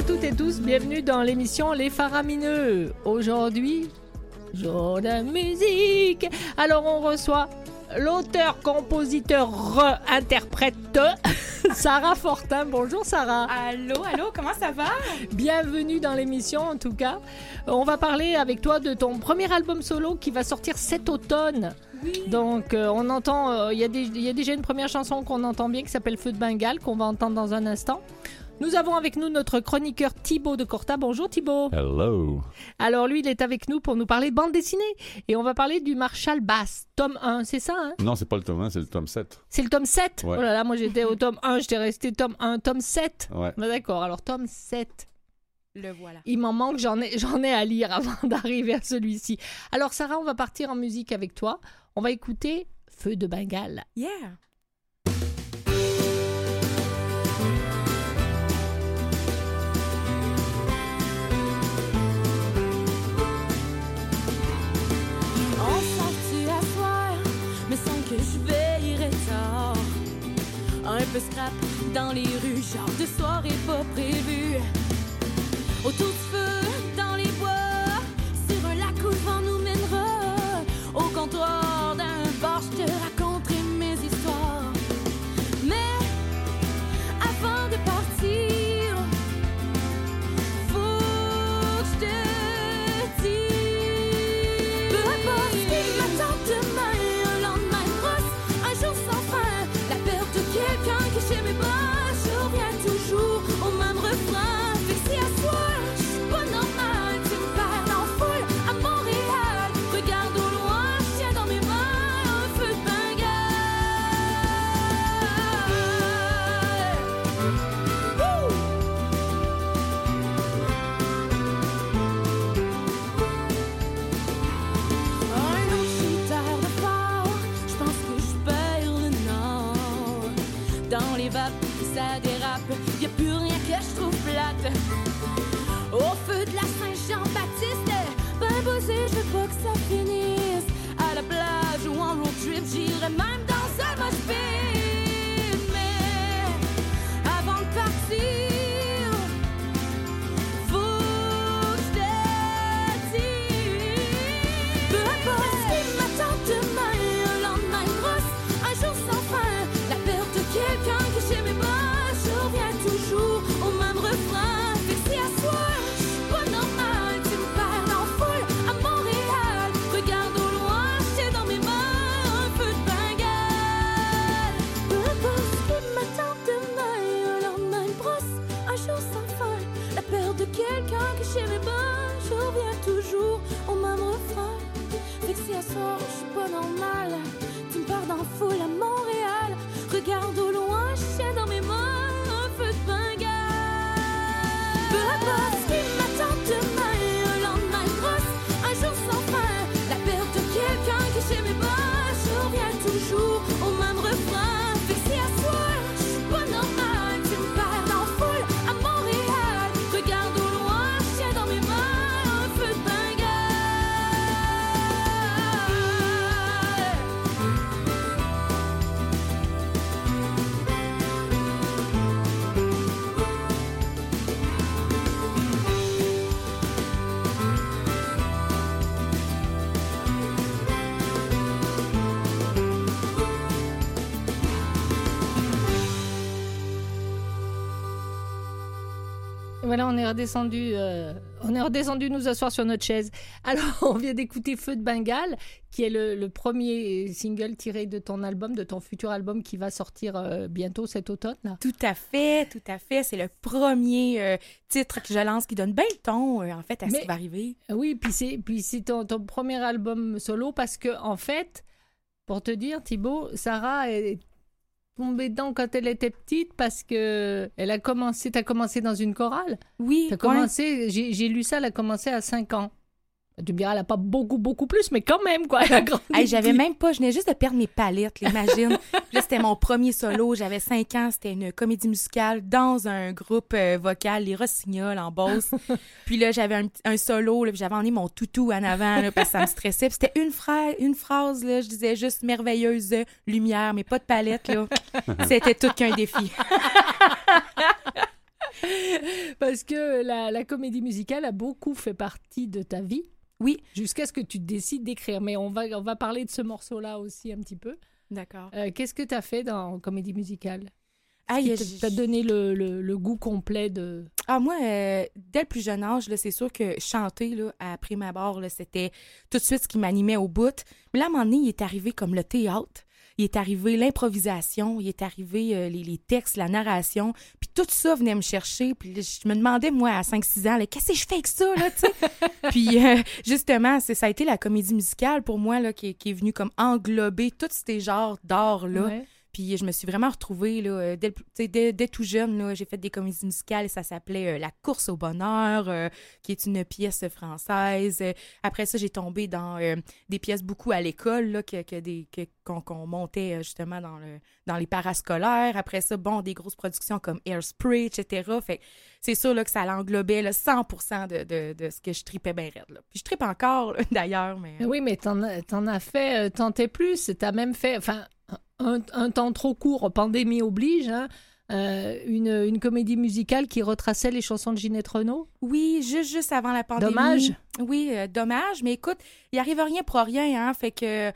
à toutes et tous, bienvenue dans l'émission Les Faramineux. Aujourd'hui, jour de musique. Alors on reçoit l'auteur, compositeur, interprète Sarah Fortin. Bonjour Sarah. Allô, allô, comment ça va? Bienvenue dans l'émission en tout cas. On va parler avec toi de ton premier album solo qui va sortir cet automne. Oui. Donc, euh, on entend, euh, y, il y a déjà une première chanson qu'on entend bien qui s'appelle Feu de Bengale, qu'on va entendre dans un instant. Nous avons avec nous notre chroniqueur Thibaut de Corta. Bonjour Thibaut. Hello. Alors, lui, il est avec nous pour nous parler de bande dessinée. Et on va parler du Marshall Bass, tome 1, c'est ça, hein? Non, c'est pas le tome 1, c'est le tome 7. C'est le tome 7 Ouais. Oh là là, moi j'étais au tome 1, j'étais resté tome 1, tome 7. Ouais. Bah, D'accord, alors tome 7. Le voilà. Il m'en manque, j'en ai, j'en ai à lire avant d'arriver à celui-ci. Alors, Sarah, on va partir en musique avec toi. On va écouter Feu de Bengale. Yeah. Peu scrap dans les rues, genre de soirée pas prévue. Autour du feu, on est redescendu, euh, on est redescendu nous asseoir sur notre chaise. Alors, on vient d'écouter Feu de Bengale, qui est le, le premier single tiré de ton album, de ton futur album qui va sortir euh, bientôt cet automne. Là. Tout à fait, tout à fait. C'est le premier euh, titre que je lance qui donne bien le ton, en fait, à ce qui va arriver. Oui, puis c'est puis c'est ton, ton premier album solo parce que en fait, pour te dire, Thibaut, Sarah est tombée dedans quand elle était petite parce que elle a commencé, t'as commencé dans une chorale? Oui, T'as commencé, j'ai j'ai lu ça, elle a commencé à 5 ans. Tu me diras, elle a pas beaucoup, beaucoup plus, mais quand même, quoi. Elle a grandi Hey, j'avais même pas, je venais juste de perdre mes palettes, imagine. là, c'était mon premier solo, j'avais 5 ans, c'était une comédie musicale dans un groupe euh, vocal, les Rossignols en Beauce. puis là, j'avais un, solo, là, puis j'avais emmené mon toutou en avant, là, parce que ça me stressait. Puis c'était une, phrase, une phrase, là, je disais juste merveilleuse lumière, mais pas de palette, là. C'était tout qu'un défi. Parce que la, la comédie musicale a beaucoup fait partie de ta vie. Oui. Jusqu'à ce que tu décides d'écrire. Mais on va, on va parler de ce morceau-là aussi un petit peu. D'accord. Euh, Qu'est-ce que tu as fait dans comédie musicale? Ah, Qui il y a- t'a- t'a donné le, le- le goût complet de... Ah, moi, euh, dès le plus jeune âge, là, c'est sûr que chanter, là, à prime abord, là, c'était tout de suite ce qui m'animait au bout. Mais là, à un moment donné, il est arrivé comme le théâtre. Il est arrivé l'improvisation, il est arrivé euh, les, les textes, la narration. Puis tout ça venait me chercher. Puis là, je me demandais, moi, à 5-6 ans, là, qu'est-ce que je fais avec ça, là, tu sais? Puis euh, justement, c'est, ça a été la comédie musicale pour moi, là, qui, qui est venue comme englober tous ces genres d'art-là. Ouais. Puis je me suis vraiment retrouvée, là, euh, dès, tout jeune, j'ai fait des comédies musicales ça s'appelait euh, La course au bonheur, euh, qui est une pièce française. Après ça, j'ai tombé dans des pièces beaucoup à l'école, que, que qu'on, montait justement dans, le, dans les parascolaires. Après ça, bon, des grosses productions comme Airspray, etc. Fait c'est sûr là, que ça l'englobait là, 100 de, de, de ce que je tripais bien raide. Puis je tripe encore, d'ailleurs, mais... Oui, mais t'en as, t'en fait tant et plus. T'as même fait, enfin, un, un temps trop court, pandémie oblige, hein, euh, une, une comédie musicale qui retraçait les chansons de Ginette Renault? Oui, juste, juste avant la pandémie. Dommage. Oui, euh, dommage. Mais écoute, il arrive rien pour rien, hein. Fait que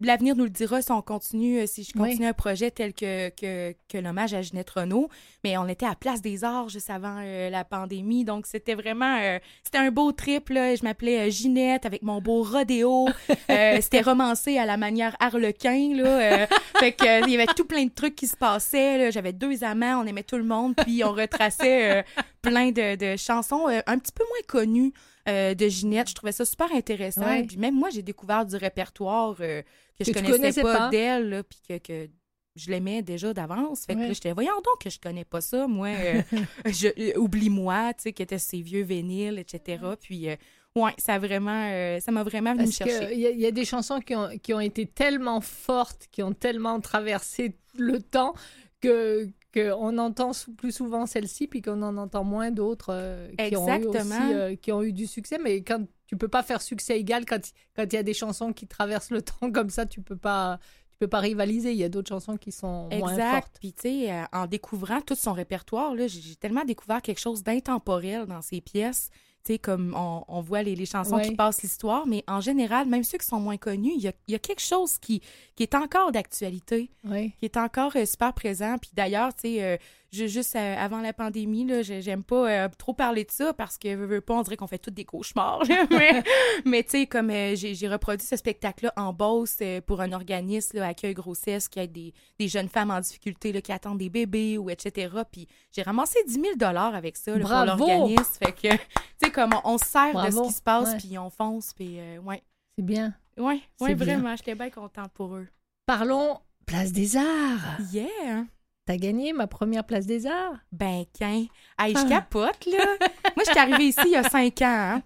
l'avenir nous le dira si on continue, euh, si je Oui. continue un projet tel que, que, que l'hommage à Ginette Renault. Mais on était à Place des Arts juste avant euh, la pandémie. Donc, c'était vraiment... euh, c'était un beau trip, là. Je m'appelais euh, Ginette avec mon beau rodéo. C'était romancé à la manière harlequin, là. Fait que il y avait tout plein de trucs qui se passaient. J'avais deux amants, on aimait tout le monde. Puis on retraçait... plein de, de chansons un petit peu moins connues euh, de Ginette. Je trouvais ça super intéressant. Ouais. Puis même moi, j'ai découvert du répertoire euh, que, Que je connaissais, connaissais pas, pas. d'elle, puis que, que je l'aimais déjà d'avance. Fait que Ouais. là, j'étais, voyons donc que je connais pas ça, moi. euh, je- euh, Oublie-moi, tu sais, qui était ses vieux vinyles, etc. Puis, euh, ouais, ça a vraiment, ça m'a vraiment venu me Parce chercher. qu'il y, il y a des chansons qui ont, qui ont été tellement fortes, qui ont tellement traversé le temps, que qu'on entend sou- plus souvent celle-ci, puis qu'on en entend moins d'autres euh, qui, ont eu aussi, euh, qui ont eu du succès. Mais quand tu peux pas faire succès égal, quand quand il y a des chansons qui traversent le temps comme ça, tu peux pas tu peux pas rivaliser. Il y a d'autres chansons qui sont moins Exact. fortes. Puis, tu sais, euh, en découvrant tout son répertoire, j'ai tellement découvert quelque chose d'intemporel dans ses pièces. Tu sais, comme on, on voit les, les chansons Ouais. qui passent l'histoire, mais en général, même ceux qui sont moins connus, il y a, il y a quelque chose qui, qui est encore d'actualité, qui est encore euh, super présent. Puis d'ailleurs, tu sais, euh, ju- juste euh, avant la pandémie, là, j'ai- j'aime pas euh, trop parler de ça parce que, veux, veux pas, on dirait qu'on fait tous des cauchemars. mais, mais tu sais, comme euh, j'ai reproduit ce spectacle-là en Beauce pour un organisme, là, Accueil Grossesse, qui aide des, des jeunes femmes en difficulté là, qui attendent des bébés ou etc. Puis j'ai ramassé 10 000 avec ça là, pour l'organisme. Fait que, tu sais, comme on, on se sert de ce qui se passe, puis on fonce, puis ouais. C'est bien. Ouais, ouais, vraiment, j'étais bien contente pour eux. Parlons Place des Arts. Yeah! T'as gagné ma première Place des Arts? Ben, qu'un. Hey, je Ah. capote, là. Moi, j'étais arrivée ici il y a cinq ans. hein.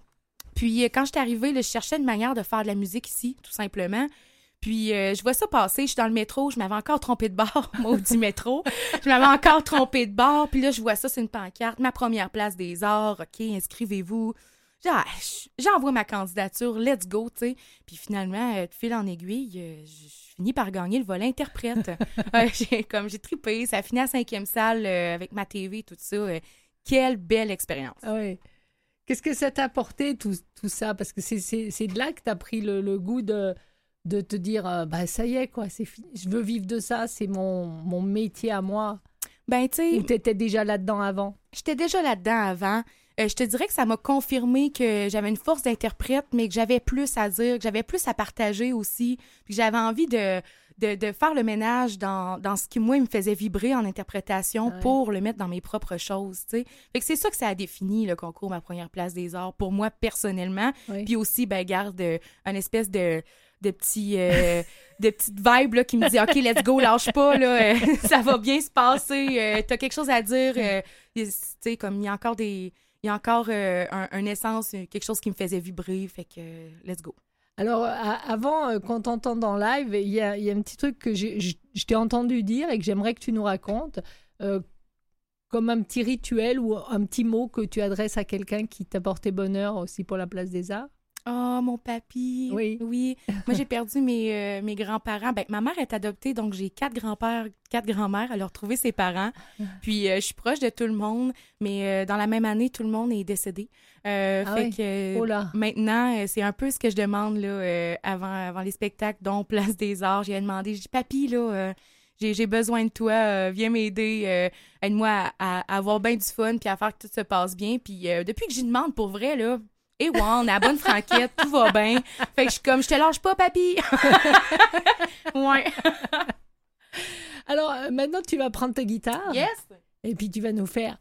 Puis, euh, quand j'étais arrivée, là, je cherchais une manière de faire de la musique ici, tout simplement. Puis, euh, je vois ça passer. Je suis dans le métro. Je m'avais encore trompé de bar, maudit métro. Je m'avais encore trompé de bar. Puis là, je vois ça, c'est une pancarte. Ma première place des arts. OK, inscrivez-vous. Genre, j'envoie ma candidature. Let's go, tu sais. Puis finalement, euh, de fil en aiguille, euh, je finis par gagner le volet interprète. J'ai, comme j'ai trippé. Ça a fini à cinquième salle euh, avec ma TV, tout ça. Quelle belle expérience. Ah ouais. Qu'est-ce que ça t'a apporté tout, tout ça? Parce que c'est- c'est c'est de là que t'as pris le, le goût de, de te dire euh, bah ça y est quoi, c'est fini. Je veux vivre de ça, c'est mon, mon métier à moi. Ben, tu sais, Ou t'étais déjà là-dedans avant? J'étais déjà là-dedans avant. Euh, je te dirais que ça m'a confirmé que j'avais une force d'interprète, mais que j'avais plus à dire, que j'avais plus à partager aussi, puis que j'avais envie de, de, de faire le ménage dans, dans ce qui, moi, me faisait vibrer en interprétation Ouais. pour le mettre dans mes propres choses, tu sais. Fait que c'est ça que ça a défini, le concours Ma Première Place des Arts, pour moi, personnellement. Oui. Puis aussi, ben, garde euh, un espèce de de petits euh, de petites vibes là, qui me dit OK let's go lâche pas là euh, ça va bien se passer euh, t'as quelque chose à dire tu sais comme il y a encore des il y a encore euh, un, essence euh, quelque chose qui me faisait vibrer fait que euh, let's go Alors, à- avant euh, qu'on t'entende en live, il y a, un petit truc que je t'ai entendu dire et que j'aimerais que tu nous racontes, euh, comme un petit rituel ou un petit mot que tu adresses à quelqu'un qui t'a porté bonheur aussi pour la place des arts. Oh, mon papy. Oui. Oui. Moi, j'ai perdu mes, euh, mes grands-parents. Ben, ma mère est adoptée, donc j'ai quatre grands-pères, quatre grands-mères. Elle a retrouvé ses parents. Puis, euh, je suis proche de tout le monde, mais euh, dans la même année, tout le monde est décédé. Ah fait oui. que Oh là. maintenant, c'est un peu ce que je demande là, avant, avant les spectacles, dont Place des Arts. J'ai demandé, je dis, papy, là, j'ai, j'ai besoin de toi, euh, viens m'aider, euh, aide-moi à, à- à avoir bien du fun, puis à faire que tout se passe bien. Puis euh, depuis que j'y demande, pour vrai, là, et ouais, on a la bonne franquette, tout va bien. Fait que je suis comme, je te lâche pas, papy. ouais. Alors, euh, maintenant, tu vas prendre ta guitare. Yes. Et puis, tu vas nous faire.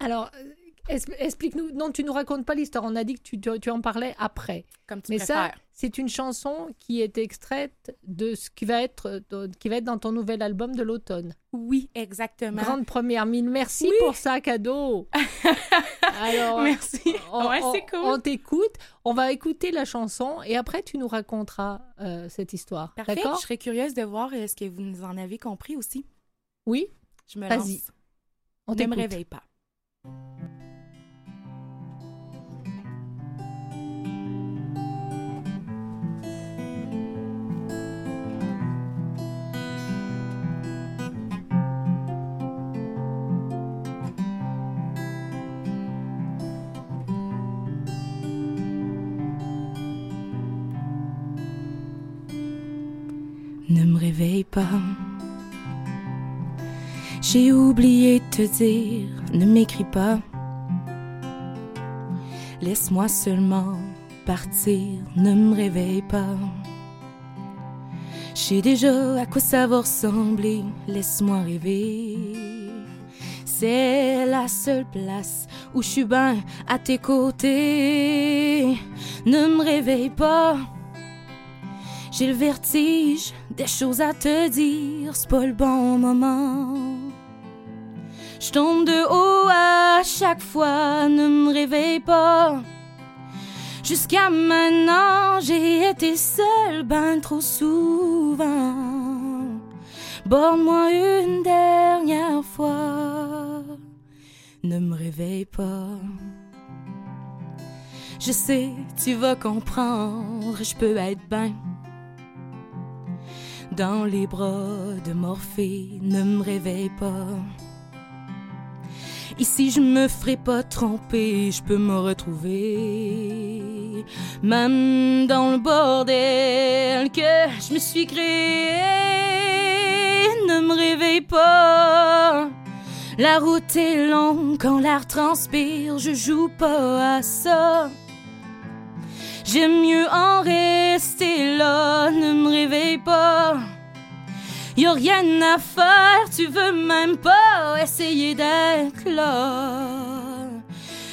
Alors, euh, explique-nous. Non, tu nous racontes pas l'histoire. On a dit que tu, tu- tu en parlais après. Comme tu Mais ça, c'est une chanson qui est extraite de ce qui va être, de- qui va être dans ton nouvel album de l'automne. Oui, exactement. Grande première mine. Merci Oui. pour ça, cadeau. Alors, Merci. on, ouais, c'est cool. on t'écoute. On va écouter la chanson et après, tu nous raconteras euh, cette histoire. Parfait. D'accord? Je serais curieuse de voir euh, ce que vous nous en avez compris aussi. Oui, Je me Vas-y. lance. on ne me réveille pas. Réveille pas. J'ai oublié de te dire, ne m'écris pas. Laisse-moi seulement partir, ne me réveille pas. Je sais déjà à quoi ça va ressembler, laisse-moi rêver. C'est la seule place où je suis bien à tes côtés. Ne me réveille pas. J'ai le vertige, des choses à te dire, c'est pas le bon moment. Je tombe de haut à chaque fois, ne me réveille pas. Jusqu'à maintenant, j'ai été seule ben trop souvent. Borne-moi une dernière fois, ne me réveille pas. Je sais, tu vas comprendre, je peux être ben dans les bras de Morphée, ne me réveille pas. Ici, je me ferai pas tromper, je peux me retrouver. Même dans le bordel que je me suis créé, ne me réveille pas. La route est longue quand l'air transpire, je joue pas à ça. J'aime mieux en rester là, ne me réveille pas. Y a rien à faire, tu veux même pas essayer d'être là.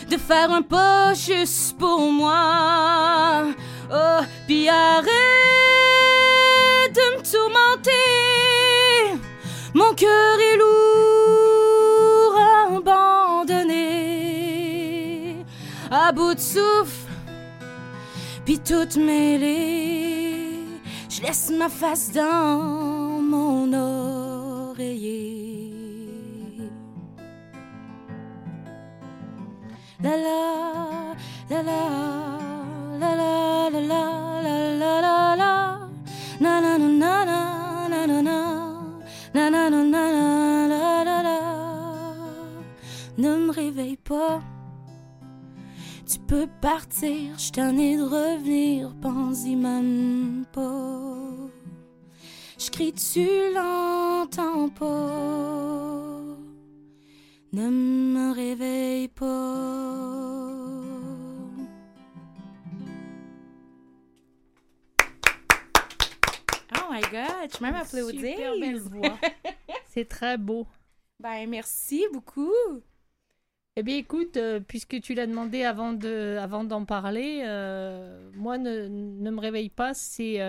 De faire un pas juste pour moi. Oh, puis arrête de me tourmenter. Mon cœur est lourd, abandonné. À bout de souffle, puis toute mêlée. Je laisse ma face dans mon oreiller. La la, la la, la la, la la, la la la. Na na na na na. Ne me réveille pas. Tu peux partir, je t'en ai de revenir, pense-y même pas. Je crie, tu l'entends pas. Ne me réveille pas. Oh my god, je peux même applaudir. Super belle voix. C'est très beau. Ben merci beaucoup. Eh bien, écoute, euh, puisque tu l'as demandé avant de, avant d'en parler, euh, moi, ne, ne me réveille pas. C'est,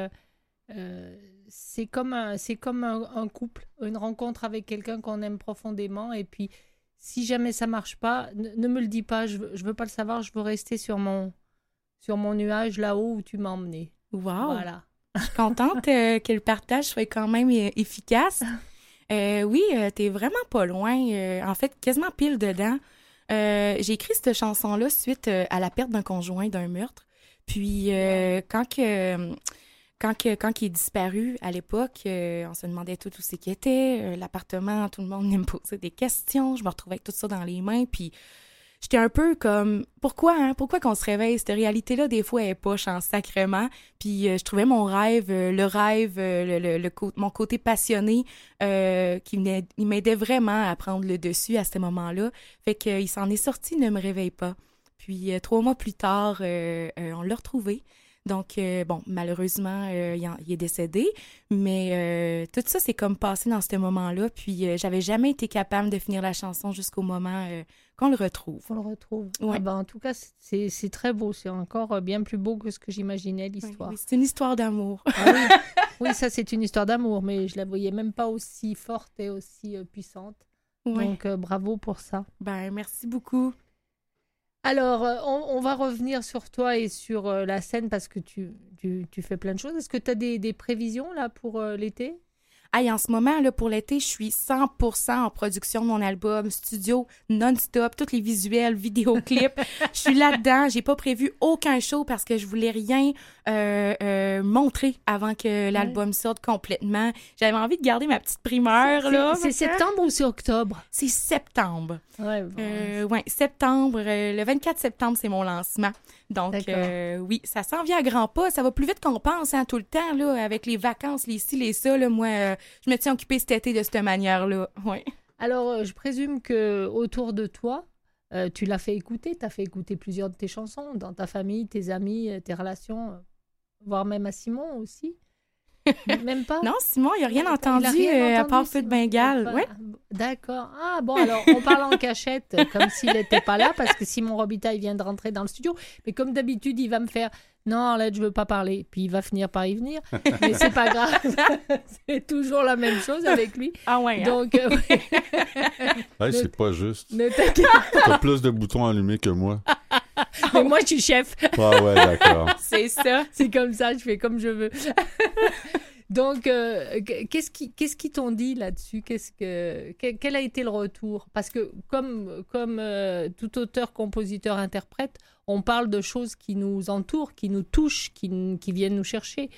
euh, c'est comme un, c'est comme un, un couple, une rencontre avec quelqu'un qu'on aime profondément. Et puis, si jamais ça marche pas, ne, ne me le dis pas. Je je veux pas le savoir. Je veux rester sur mon, sur mon nuage là-haut où tu m'as emmené. Wow. Voilà. Je suis contente que le partage soit quand même efficace. Oui, euh, t'es vraiment pas loin. en fait, quasiment pile dedans. Euh, J'ai écrit cette chanson-là suite euh, à la perte d'un conjoint, d'un meurtre. Puis euh, quand que quand, que, quand il est disparu à l'époque, euh, on se demandait tout où c'est qu'il était, euh, l'appartement, tout le monde me posait des questions, je me retrouvais avec tout ça dans les mains, puis j'étais un peu comme pourquoi hein? pourquoi qu'on se réveille? Cette réalité là des fois elle est poche en sacrement. Puis euh, je trouvais mon rêve euh, le rêve euh, le, le, mon côté passionné qui m'aidait- vraiment à prendre le dessus à ce moment-là. Fait que il s'en est sorti ne me réveille pas. Puis trois mois plus tard on l'a retrouvé donc, euh, bon, malheureusement, euh, il, en- il est décédé, mais euh, tout ça, c'est comme passé dans ce moment-là. Puis, j'avais jamais été capable de finir la chanson jusqu'au moment qu'on le retrouve. On le retrouve. Ouais. Ah ben, en tout cas, c'est très beau. C'est encore bien plus beau que ce que j'imaginais, l'histoire. Oui, c'est une histoire d'amour. Ah oui. Oui, ça, c'est une histoire d'amour, mais je la voyais même pas aussi forte et aussi puissante. Ouais. Donc, bravo pour ça. Ben, merci beaucoup. Alors, euh, on, on va revenir sur toi et sur euh, la scène parce que tu, tu, tu fais plein de choses. Est-ce que tu as des, des prévisions là pour euh, l'été? Hey, en ce moment, là, pour l'été, je suis 100% en production de mon album, studio, non-stop, tous les visuels, vidéoclips. je suis là-dedans. J'ai pas prévu aucun show parce que je voulais rien euh, euh, montrer avant que l'album sorte complètement. J'avais envie de garder ma petite primeur, là. C'est septembre ou c'est octobre? C'est septembre. Ouais, bon, Euh, ouais, septembre. le 24 septembre, c'est mon lancement. Donc, oui, ça s'en vient à grands pas. Ça va plus vite qu'on pense, hein, tout le temps, là, avec les vacances, les ci, les ça. Là, moi, je me tiens occupée cet été de cette manière-là. Ouais. Alors, je présume que autour de toi, euh, tu l'as fait écouter, tu as fait écouter plusieurs de tes chansons dans ta famille, tes amis, tes relations, voire même à Simon aussi. même pas? Non, Simon, il a rien entendu, rien euh, à part Feu de. Bengale. Pas- Ouais. D'accord. Ah bon, alors on parle en cachette, comme s'il n'était pas là, parce que Simon Robitaille vient de rentrer dans le studio. Mais comme d'habitude, il va me faire non, Arlette, je veux pas parler. Puis il va finir par y venir. Mais c'est pas grave. c'est toujours la même chose avec lui. Ah ouais. hein? Donc, euh, ouais. Hey, c'est pas juste. ne t'inquiète T'as plus de boutons allumés que moi. Mais moi, je suis chef. Ah ouais, d'accord. C'est ça. C'est comme ça, je fais comme je veux. Donc, euh, qu'est-ce qui, qu'est-ce t'ont dit là-dessus? Qu'est-ce que, que- quel a été le retour? Parce que comme, comme euh, tout auteur, compositeur, interprète, on parle de choses qui nous entourent, qui nous touchent, qui, viennent nous chercher,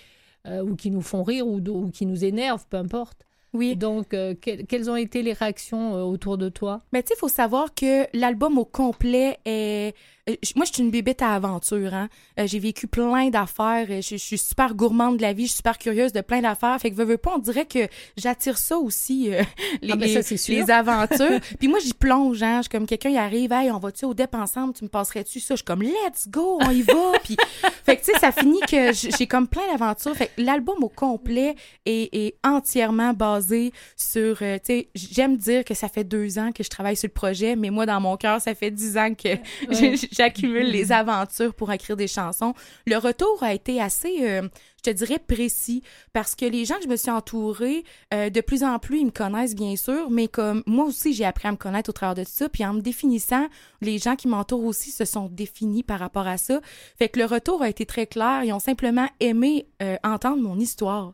euh, ou qui nous font rire, ou, qui nous énervent, peu importe. Oui. Donc, que- quelles ont été les réactions autour de toi? Mais tu sais, il faut savoir que l'album au complet est. euh, Moi, je suis une bébête à aventure. Hein? Euh, j'ai vécu plein d'affaires. euh, Je, je suis super gourmande de la vie. Je suis super curieuse de plein d'affaires. Fait que, veux, veux pas, on dirait que j'attire ça aussi, euh, les, Ah ben ça, les- aventures. Puis moi, j'y plonge. Hein? Je suis comme quelqu'un, il arrive, hey, on va-tu au DEP ensemble? Tu me passerais-tu ça? Je suis comme, let's go, on y va. Puis, fait que, tu sais, ça finit que j'ai comme plein d'aventures. Fait que l'album au complet est, est entièrement basé sur, euh, tu sais, j'aime dire que ça fait deux ans que je travaille sur le projet, mais moi, dans mon cœur, ça fait dix ans que j- j'accumule les aventures pour écrire des chansons. Le retour a été assez, euh, je te dirais, précis, parce que les gens que je me suis entourée, euh, de plus en plus, ils me connaissent, bien sûr, mais comme moi aussi, j'ai appris à me connaître au travers de tout ça, puis en me définissant, les gens qui m'entourent aussi se sont définis par rapport à ça. Fait que le retour a été très clair. Ils ont simplement aimé euh, entendre mon histoire.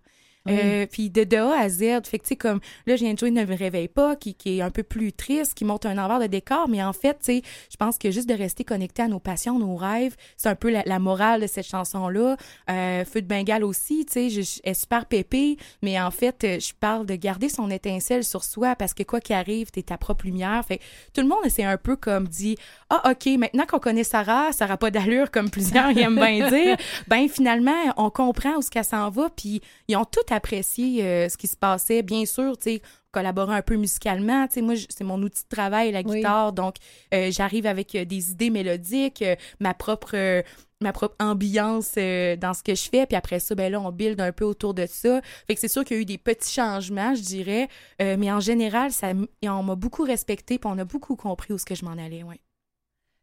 Euh, puis de, de A à Z, fait que tu sais comme là je viens de jouer Ne me réveille pas qui, qui est un peu plus triste, qui montre un envers de décor, mais en fait, tu sais, je pense que juste de rester connecté à nos passions, nos rêves, c'est un peu la, la morale de cette chanson là. Euh, Feu de Bengale aussi, tu sais, je, je elle est super pépée, mais en fait, euh, je parle de garder son étincelle sur soi parce que quoi qu'il arrive, t'es ta propre lumière. Fait tout le monde c'est un peu comme dit ah ok maintenant qu'on connaît Sarah, ça aura pas d'allure comme plusieurs aiment bien dire. Ben finalement on comprend où ce qu'elle s'en va, puis ils ont tout apprécié euh, ce qui se passait. Bien sûr, tu sais collaborer un peu musicalement. Tu sais, moi, c'est mon outil de travail, la Oui. guitare. Donc, euh, j'arrive avec euh, des idées mélodiques, euh, ma propre ma propre ambiance dans ce que je fais. Puis après ça, ben là, on build un peu autour de ça. Fait que c'est sûr qu'il y a eu des petits changements, je dirais. Mais en général, ça, on m'a beaucoup respecté, puis on a beaucoup compris où ce que je m'en allais, ouais.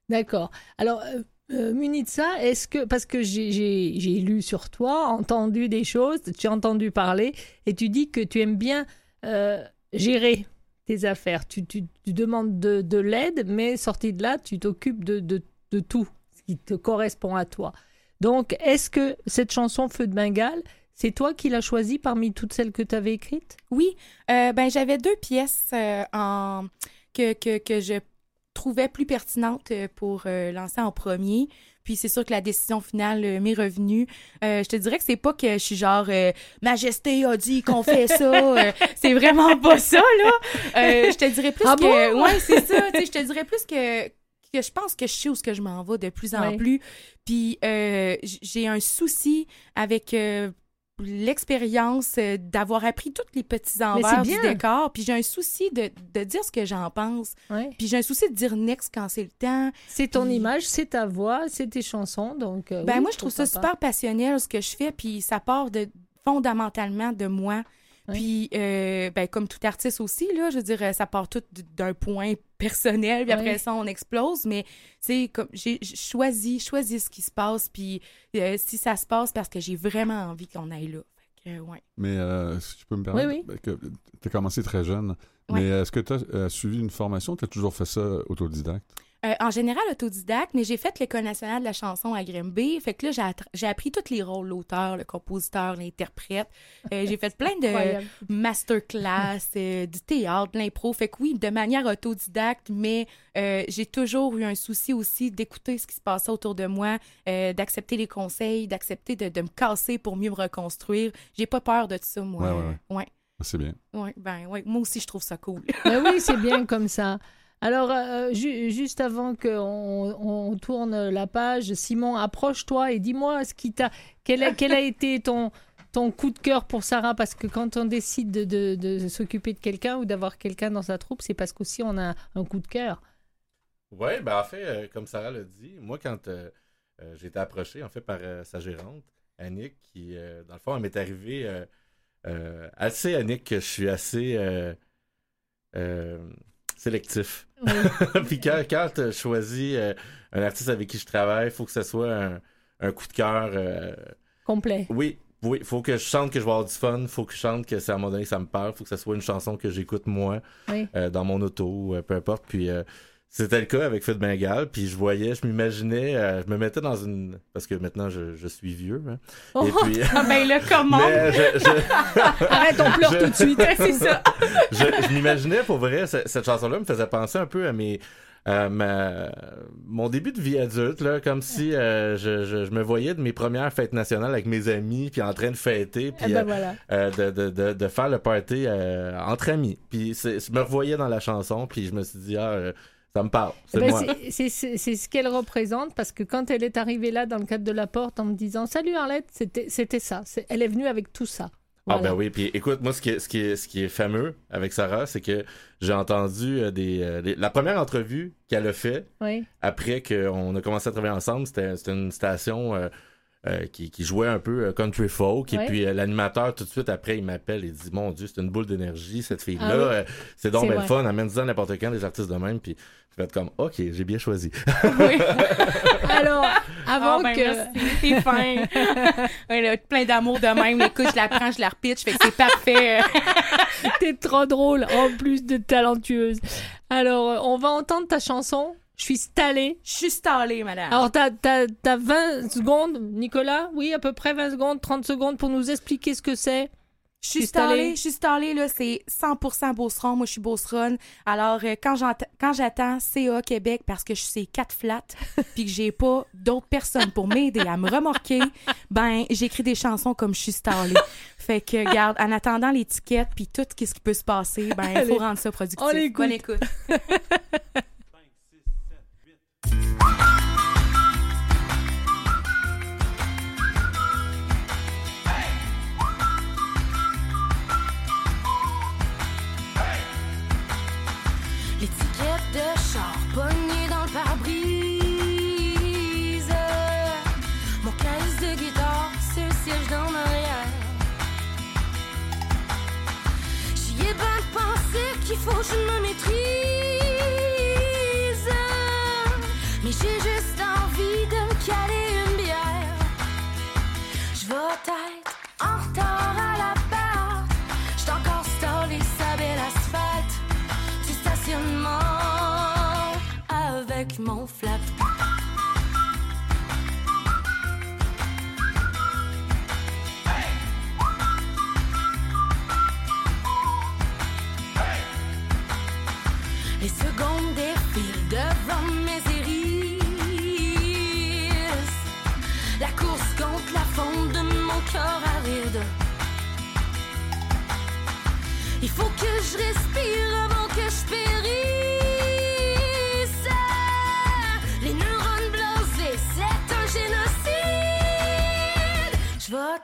D'accord. Alors, euh, muni de ça, est-ce que, parce que j'ai- lu sur toi, entendu des choses, tu as entendu parler, et tu dis que tu aimes bien euh, gérer tes affaires. Tu, demandes de, de l'aide, mais sorti de là, tu t'occupes de tout ce qui te correspond à toi. Donc, est-ce que cette chanson Feu de Bengale, c'est toi qui l'as choisie parmi toutes celles que tu avais écrites? Oui, euh, ben j'avais deux pièces euh, en que, que, que je trouvais plus pertinente euh, pour euh, lancer en premier. Puis c'est sûr que la décision finale euh, m'est revenue. Euh, je te dirais que c'est pas que je suis genre Majesté a dit qu'on fait ça. C'est vraiment pas ça là. Je te dirais plus Ah que ouais c'est ça. Je te dirais plus que que je pense que je sais où ce que je m'en vais de plus en plus. Puis j'ai un souci avec l'expérience euh, d'avoir appris tous les petits envers du décor. Puis j'ai un souci de, de dire ce que j'en pense. Ouais. Puis j'ai un souci de dire next quand c'est le temps. C'est ton Puis- image, c'est ta voix, c'est tes chansons, donc. euh, Ben oui, moi, je trouve ça super passionnel ce que je fais, puis ça part de fondamentalement de moi. Puis, euh, ben, comme tout artiste aussi, là, je veux dire, ça part tout d'un point personnel, puis après Oui. ça, on explose. Mais, c'est comme, j'ai choisi, choisi ce qui se passe, puis euh, si ça se passe, parce que j'ai vraiment envie qu'on aille là. Fait que, ouais. Mais euh, si je peux me permettre, Oui, tu as commencé très jeune. Ouais. Mais est-ce que tu as suivi une formation ou tu as toujours fait ça autodidacte? Euh, en général, autodidacte, mais j'ai fait l'École nationale de la chanson à Grimby. Fait que là, j'ai appris tous les rôles, l'auteur, le compositeur, l'interprète. Euh, j'ai fait plein de Incroyable. masterclass, euh, du théâtre, de l'impro. Fait que oui, de manière autodidacte, mais euh, j'ai toujours eu un souci aussi d'écouter ce qui se passait autour de moi, euh, d'accepter les conseils, d'accepter de, de me casser pour mieux me reconstruire. J'ai pas peur de tout ça, moi. Ouais, ouais, ouais. ouais. C'est bien. ouais, ben, ouais. Moi aussi, je trouve ça cool. Ben oui, c'est bien comme ça. Alors, euh, ju- juste avant qu'on on tourne la page, Simon, approche-toi et dis-moi ce qui t'a, quel a, été ton, coup de cœur pour Sarah? Parce que quand on décide de, s'occuper de quelqu'un ou d'avoir quelqu'un dans sa troupe, c'est parce qu'aussi on a un coup de cœur. Oui, ben en fait, euh, comme Sarah l'a dit, moi, quand euh, euh, j'ai été approché, en fait, par euh, sa gérante, Annick, qui, euh, dans le fond, elle m'est arrivée euh, euh, assez, Annick, que je suis assez euh, euh, sélectif. Oui. Puis quand, quand tu choisis euh, un artiste avec qui je travaille, il faut que ce soit un, un coup de cœur. euh, Complet. oui, oui, faut que je chante que je vais avoir du fun, faut que je chante que c'est à un moment donné que ça me parle, faut que ce soit une chanson que j'écoute moi Oui. euh, dans mon auto, peu importe. Puis c'était le cas avec Feu de Bengale, puis je voyais, je m'imaginais, euh, je me mettais dans une... Parce que maintenant, je, je suis vieux, hein. Oh, Et puis... ah ben là, comment? je, je, Arrête, on pleure tout de suite. c'est ça. je, je m'imaginais, pour vrai, ce- cette chanson-là me faisait penser un peu à mes... à ma- mon début de vie adulte, là, comme si euh, je, je, je me voyais de mes premières fêtes nationales avec mes amis, puis en train de fêter, Ah puis ben euh, voilà. euh, de, de, de, de faire le party euh, entre amis. Puis c'est- je me revoyais dans la chanson, puis je me suis dit, ah, euh, ça me parle, c'est Eh ben, c'est- ce qu'elle représente parce que quand elle est arrivée là dans le cadre de la porte en me disant Salut Arlette, c'était c'était ça. Elle est venue avec tout ça. Ah ben oui, puis écoute, moi ce qui est, ce qui est, ce qui est fameux avec Sarah, c'est que j'ai entendu euh, des, euh, les- la première entrevue qu'elle a fait Oui. après qu'on a commencé à travailler ensemble, c'était c'était une station euh, euh, qui, qui jouait un peu euh, country folk. Ouais. Et puis euh, l'animateur, tout de suite après, il m'appelle et dit Mon Dieu, c'est une boule d'énergie, cette fille-là. Ah oui. Euh, c'est donc bien fun, amène-en n'importe quand des artistes de même. Puis je vais être comme Ok, j'ai bien choisi. Oui. Alors, avant Ah, ben, que. merci, T'es fin. Ouais, là, plein d'amour de même. Écoute, je la prends, je la repitch, fait que c'est parfait. T'es trop drôle, en plus de talentueuse. Alors, on va entendre ta chanson. Je suis stallée. Je suis stallée, madame. Alors, t'as t'as- t'as 20 secondes, Nicolas? Oui, à peu près 20 secondes, 30 secondes pour nous expliquer ce que c'est. Je suis stallée? je suis stallée, là, c'est 100% Beauceron. Moi, je suis Beauceronne. Alors, euh, quand quand j'attends CA Québec parce que je suis quatre flat puis que j'ai pas d'autres personnes pour m'aider à me remorquer, ben, j'écris des chansons comme je suis stallée. Fait que, garde, en attendant l'étiquette puis tout ce qui peut se passer, ben, il faut rendre ça productif. On l'écoute. Bonne écoute. je me maîtrise. Mais j'ai juste envie de caler une bière. Je vais être en retard à la barre. J'suis encore stallé sa belle asphalte du stationnement avec mon flap. Faut que je respire avant que je périsse. Les neurones blasés, c'est un génocide. Je vais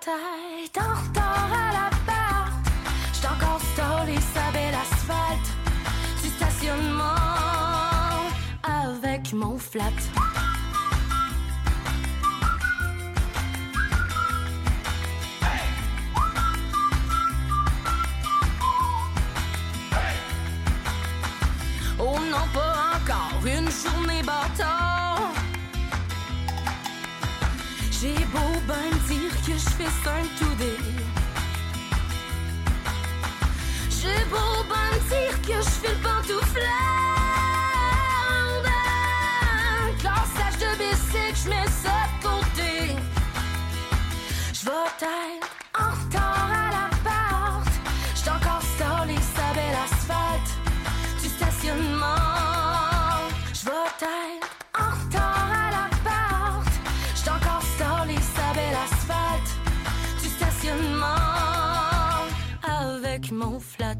être en retard à la barre. J'suis encore stallé sa belle asphalte. Du stationnement avec mon flat. Une journée bâtard. J'ai beau ben dire que je fais tout dé. J'ai beau ben dire que je fais le pantouflard. Cassage de bicycle, je mets ça vais être en retard à l'appart. J'suis encore stallé sa belle asphalte du stationnement avec mon flat.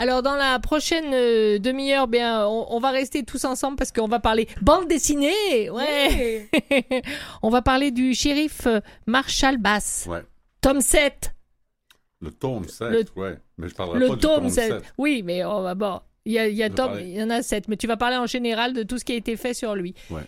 Alors dans la prochaine euh, demi-heure, bien, on, on va rester tous ensemble parce qu'on va parler bande dessinée. Ouais. on va parler du shérif euh, Marshall Bass, Ouais. tome 7. Le tome 7, Le- ouais. Mais je parlerai Le pas du tome tome 7. 7. Oui, mais on va bon. Il y a, il y a il y en a 7, mais tu vas parler en général de tout ce qui a été fait sur lui. Ouais.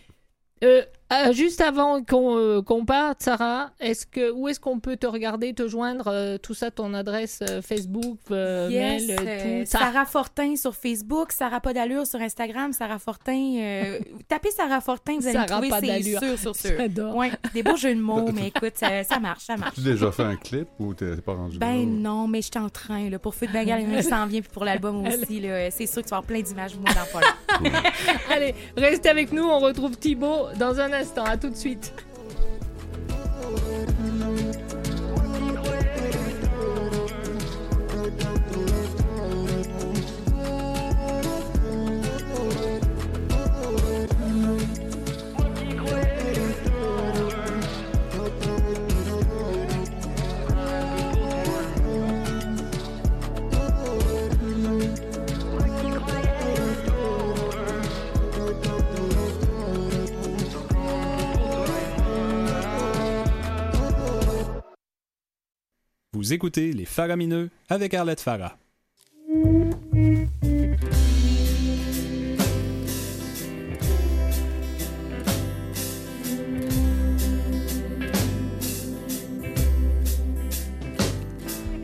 Euh, euh, juste avant qu'on euh, qu'on parte, Sarah, est-ce que où est-ce qu'on peut te regarder, te joindre, euh, tout ça, ton adresse euh, Facebook, euh, Yes, mail, tout ça? Sarah Fortin sur Facebook, Sarah Pas d'allure sur Instagram, Sarah Fortin. euh, tapez Sarah Fortin, vous allez me Sarah trouver, Pas c'est d'allure. sûr, sûr, sûr. J'adore. Ouais, des beaux jeux de mots, mais écoute, ça, ça marche, ça marche. Tu as déjà fait un clip ou t'es pas rendu là? Ben non, mais je suis en train, là, pour Feu de Bengale, il s'en vient, puis pour l'album aussi, là, c'est sûr que tu vas avoir plein d'images, moi, dans pas. Allez, restez avec nous, on retrouve Thibaut dans un instant. À tout de suite. Vous écoutez Les Faramineux avec Arlette Farah.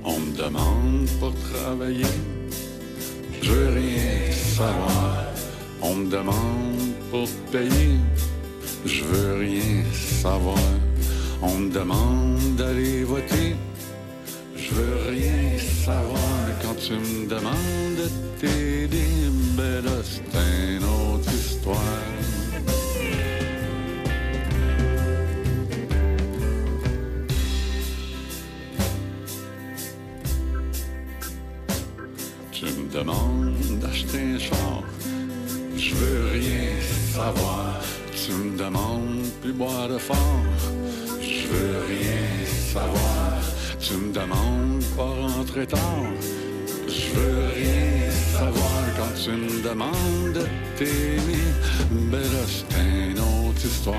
On me demande pour travailler, je veux rien savoir. On me demande pour payer, je veux rien savoir. On me demande d'aller voter, savoir. Quand tu me demandes tu me demandes de t'aimer, ben là c'est une autre histoire.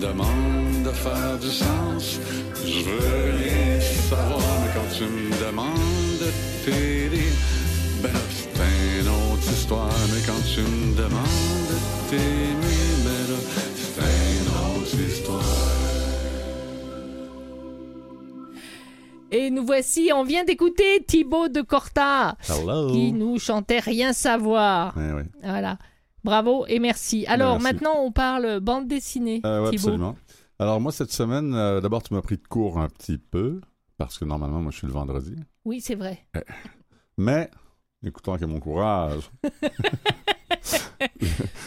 Demandes de faire du sens, je veux rien savoir. Mais quand tu me demandes de t'aider, ben c'est une autre histoire. Mais quand tu me demandes de t'aimer, ben là, c'est une autre histoire. Et nous voici, on vient d'écouter Thibaut de Corta Hello. qui nous chantait Rien savoir. Ouais, ouais. Voilà. Bravo et merci. Alors Merci. maintenant, on parle bande dessinée. Euh, ouais, absolument. Alors, moi, cette semaine, euh, d'abord, tu m'as pris de cours un petit peu, parce que normalement, moi, je suis le vendredi. Oui, c'est vrai. Mais, écoutons que mon courage.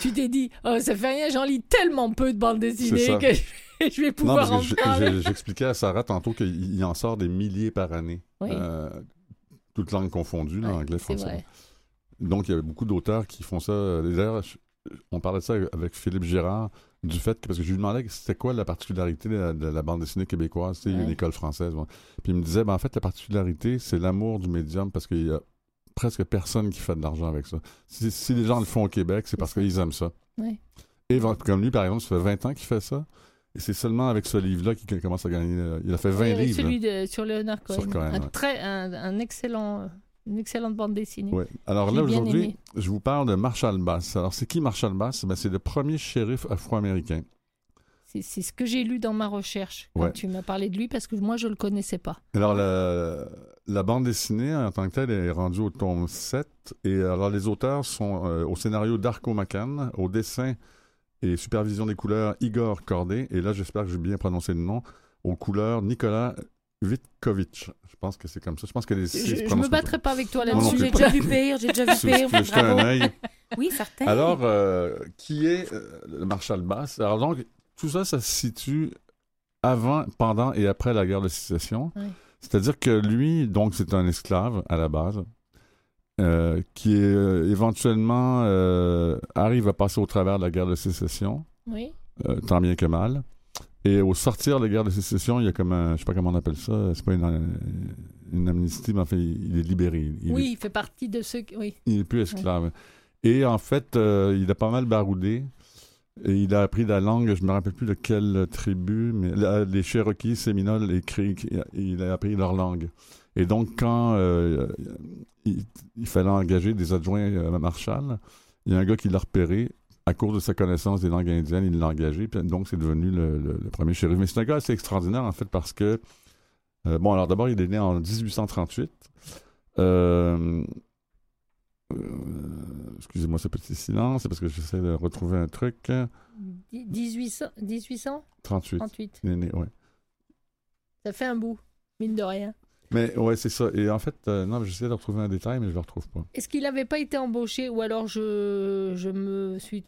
Tu t'es dit, oh, ça fait rien, j'en lis tellement peu de bande dessinée C'est ça. que je, vais Non, pouvoir parce en que j'expliquais à Sarah tantôt qu'il il en sort des milliers par année. Oui. Euh, toutes langues confondues, là, Ouais, anglais, c'est français. vrai. Donc, il y a beaucoup d'auteurs qui font ça. D'ailleurs, on parlait de ça avec Philippe Girard, du fait que, parce que je lui demandais c'était quoi la particularité de la, de la bande dessinée québécoise, c'est Ouais. une école française. bon. Puis il me disait, ben, en fait, la particularité, c'est l'amour du médium, parce qu'il y a presque personne qui fait de l'argent avec ça. Si, si les gens le font au Québec, c'est parce qu'ils aiment ça. Ouais. Et comme lui, par exemple, ça fait 20 ans qu'il fait ça. Et c'est seulement avec ce livre-là qu'il commence à gagner. euh, Il a fait 20 Oui, livres. Celui de, sur Leonard Cohen. Sur Cohen, un, ouais. très, un, un excellent, une excellente bande dessinée. Alors là, aujourd'hui, je vous parle de Marshall Bass. Alors, c'est qui Marshall Bass? Ben, c'est le premier shérif afro-américain. C'est ce que j'ai lu dans ma recherche quand Ouais. tu m'as parlé de lui parce que moi je le connaissais pas. Alors, la, la bande dessinée, en tant que telle, est rendue au tome 7. Et alors, les auteurs sont euh, au scénario Darko Macan, au dessin et supervision des couleurs Igor Corday. Et là, j'espère que j'ai bien prononcé le nom. Aux couleurs Nicolas Vitkovitch. Je pense que c'est comme ça. Je pense que les Je, me battrai pas avec toi là-dessus. J'ai déjà vu pire, j'ai déjà vu pire. jeter un œil. Oui, certain. Alors, euh, qui est euh, le Marshal Bass? Alors donc, tout ça, ça se situe avant, pendant et après la guerre de sécession. Oui. C'est-à-dire que lui, donc, c'est un esclave à la base, euh, qui est, éventuellement arrive à passer au travers de la guerre de sécession, Oui. tant bien que mal. Et au sortir de la guerre de sécession, il y a comme un, je sais pas comment on appelle ça, c'est pas une, une amnistie, mais enfin, il, il est libéré. Il est- oui, il fait partie de ceux qui. Oui. il n'est plus esclave. Et en fait, euh, il a pas mal baroudé. Et il a appris la langue, je me rappelle plus de quelle tribu, mais la- les Cherokees, Séminoles et Creek, il a appris leur langue. Et donc, quand euh, il, il fallait engager des adjoints euh, Marshall, il y a un gars qui l'a repéré. À cause de sa connaissance des langues indiennes, il l'a engagé. Puis donc, c'est devenu le, le- le premier shérif. Mais c'est un gars assez extraordinaire, en fait, parce que... euh, bon, alors d'abord, il est né en 1838. Euh, euh, excusez-moi ce petit silence, c'est parce que j'essaie de retrouver un truc. Dix- 1800, 1838. 38. Il est né, ouais. Ça fait un bout, mine de rien. Mais ouais, c'est ça. Et en fait, euh, non, j'essaie de retrouver un détail, mais je le retrouve pas. Est-ce qu'il n'avait pas été embauché, ou alors je, je me suis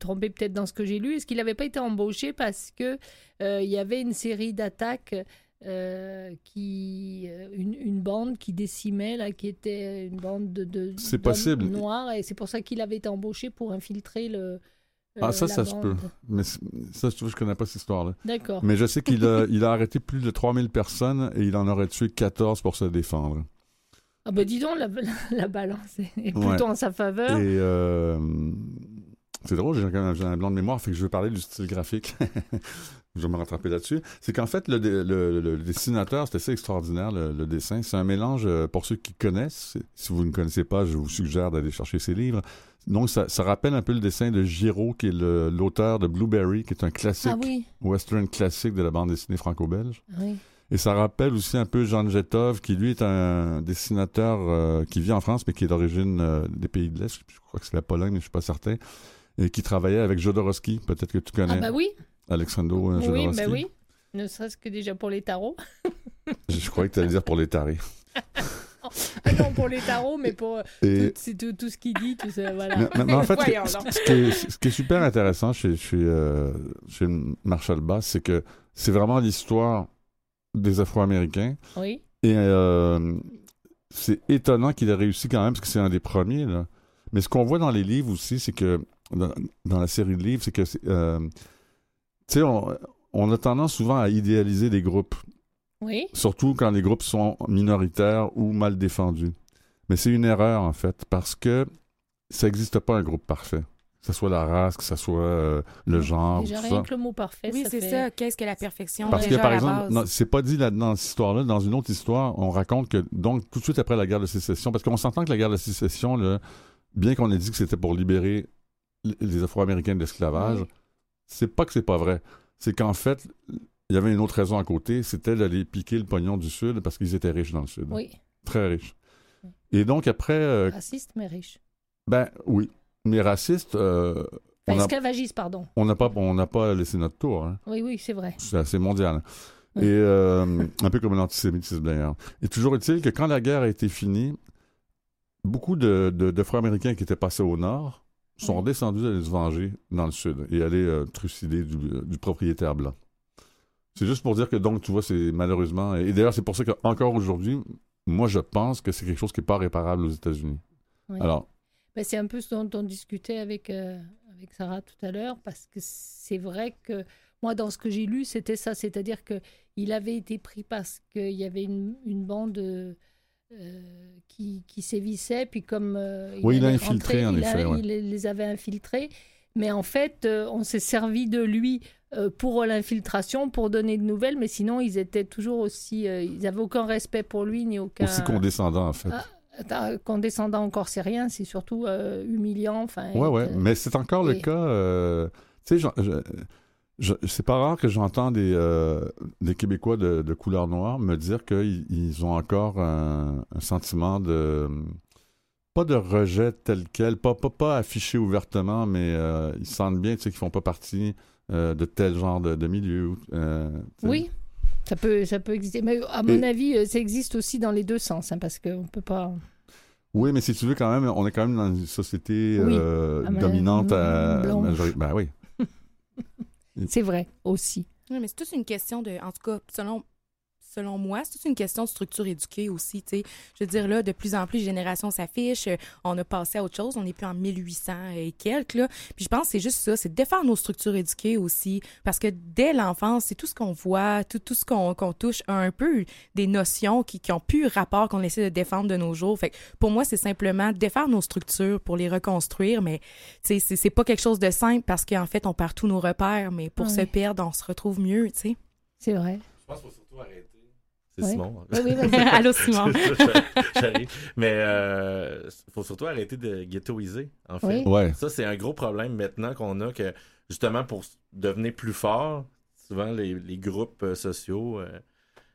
trompé peut-être dans ce que j'ai lu, est-ce qu'il n'avait pas été embauché parce que euh, il y avait une série d'attaques, euh, qui, euh, une, une bande qui décimait, là, qui était une bande de, de C'est possible. noirs, et c'est pour ça qu'il avait été embauché pour infiltrer le. euh, Ah, ça, ça se peut. Mais ça, vois, je connais pas cette histoire-là. D'accord. Mais je sais qu'il a, il a arrêté plus de 3000 personnes et il en aurait tué 14 pour se défendre. Ah bah dis donc, la, la, la balance est plutôt Ouais. en sa faveur. Et c'est drôle, j'ai un blanc de mémoire, fait que je veux parler du style graphique. je vais me rattraper là-dessus. C'est qu'en fait, le, dé- le- le dessinateur, c'est assez extraordinaire, le, le dessin. C'est un mélange, euh, pour ceux qui connaissent, si vous ne connaissez pas, je vous suggère d'aller chercher ses livres. Donc, ça, ça rappelle un peu le dessin de Giraud, qui est l'auteur de Blueberry, qui est un classique, ah oui, western classique de la bande dessinée franco-belge. oui. Et ça rappelle aussi un peu Jean Jetov, qui lui est un dessinateur euh, qui vit en France, mais qui est d'origine euh, des pays de l'Est. Je crois que c'est la Pologne, mais je suis pas certain. Et qui travaillait avec Jodorowsky. Peut-être que tu connais. Ah bah oui, Alexandro oui, Jodorowsky. bah oui. Ne serait-ce que déjà pour les tarots. Je, je croyais que tu allais dire pour les tarés. Ah non, pour les tarots, mais pour euh, Et, tout, c'est tout, tout ce qu'il dit, tout ça, voilà. mais, mais- mais en fait, Voyons ce, qui est, ce qui est super intéressant chez, chez, euh, chez Marshall Bass, c'est que c'est vraiment l'histoire des Afro-Américains. Oui, Et euh, c'est étonnant qu'il ait réussi quand même, parce que c'est un des premiers. Là. Mais ce qu'on voit dans les livres aussi, c'est que, dans, dans la série de livres, c'est que, euh, tu sais, on, on a tendance souvent à idéaliser des groupes, oui, surtout quand les groupes sont minoritaires ou mal défendus. Mais c'est une erreur, en fait, parce que ça n'existe pas un groupe parfait. Que ce soit la race, que ce soit euh, le genre, déjà tout rien ça. que le mot parfait, Oui, ça c'est fait- ça. Qu'est-ce que la perfection? Parce que, déjà, par à la exemple, c'est pas dit là, dans cette histoire-là. Dans une autre histoire, on raconte que, donc, tout de suite après la guerre de sécession, parce qu'on s'entend que la guerre de sécession, là, bien qu'on ait dit que c'était pour libérer les Afro-Américains de l'esclavage, c'est pas que c'est pas vrai. C'est qu'en fait, il y avait une autre raison à côté, c'était d'aller piquer le pognon du Sud parce qu'ils étaient riches dans le Sud. Oui. Très riches. Et donc, après, euh, Raciste, mais riche. ben oui, mais racistes, euh, Enfin, esclavagiste, pardon. on n'a pas, on pas laissé notre tour. hein. Oui, oui, c'est vrai. C'est assez mondial. Et euh, un peu comme l'antisémitisme d'ailleurs. Et toujours est-il que quand la guerre a été finie, beaucoup de, de, de frères américains qui étaient passés au nord sont Ouais. descendus aller se venger dans le sud et aller euh, trucider du, du propriétaire blanc. C'est juste pour dire que donc tu vois c'est malheureusement et d'ailleurs c'est pour ça qu'encore aujourd'hui moi je pense que c'est quelque chose qui n'est pas réparable aux États-Unis. Oui. Alors Ben, c'est un peu ce dont on discutait avec, euh, avec Sarah tout à l'heure, parce que c'est vrai que moi, dans ce que j'ai lu, c'était ça. C'est-à-dire que il avait été pris parce qu'il y avait une, une bande euh, qui, qui sévissait, puis comme... euh, Oui, il a infiltré, en il a- effet, ouais. Il les avait infiltrés. Mais en fait, euh, on s'est servi de lui euh, pour l'infiltration, pour donner de nouvelles, mais sinon, ils étaient toujours aussi... euh, ils n'avaient aucun respect pour lui, ni aucun... aussi condescendant en fait. Ah, Condescendant encore, c'est rien, c'est surtout euh, humiliant. Enfin, Ouais, ouais. euh, Mais c'est encore le cas. euh, tu sais, c'est pas rare que j'entends des, euh, des Québécois de, de couleur noire me dire qu'ils ils ont encore un, un sentiment de. Pas de rejet tel quel, pas, pas, pas affiché ouvertement, mais euh, ils se sentent bien, qu'ils font pas partie euh, de tel genre de, de milieu. Oui, ça peut, ça peut exister. Mais à mon avis, ça existe aussi dans les deux sens, hein, parce qu'on peut pas. Oui, mais si tu veux, quand même, on est quand même dans une société Oui. Ah, dominante à majorité. Ben oui. C'est vrai aussi. Oui, mais c'est toute une question de, en tout cas, selon, selon moi, c'est toute une question de structure éduquée aussi, tu sais. Je veux dire, là, de plus en plus, les générations s'affichent, euh, on a passé à autre chose, on n'est plus en 1800 et quelques, là. Puis je pense que c'est juste ça, c'est de défaire nos structures éduquées aussi, parce que dès l'enfance, c'est tout ce qu'on voit, tout, tout ce qu'on touche a un peu des notions qui, qui ont plus rapport qu'on essaie de défendre de nos jours. Fait que pour moi, c'est simplement défaire nos structures pour les reconstruire, mais tu sais, c'est c'est pas quelque chose de simple parce qu'en fait, on perd tous nos repères, mais pour se perdre, on se retrouve mieux, tu sais. C'est vrai. Je pense qu'il faut surtout arrêter. C'est Ouais. Simon. Oui, oui, vas-y. Allô, Simon. J'arrive. Mais il faut surtout arrêter de ghettoiser, en fait. Oui. Ouais. Ça, c'est un gros problème maintenant qu'on a que, justement, pour devenir plus fort, souvent les, les groupes euh, sociaux euh,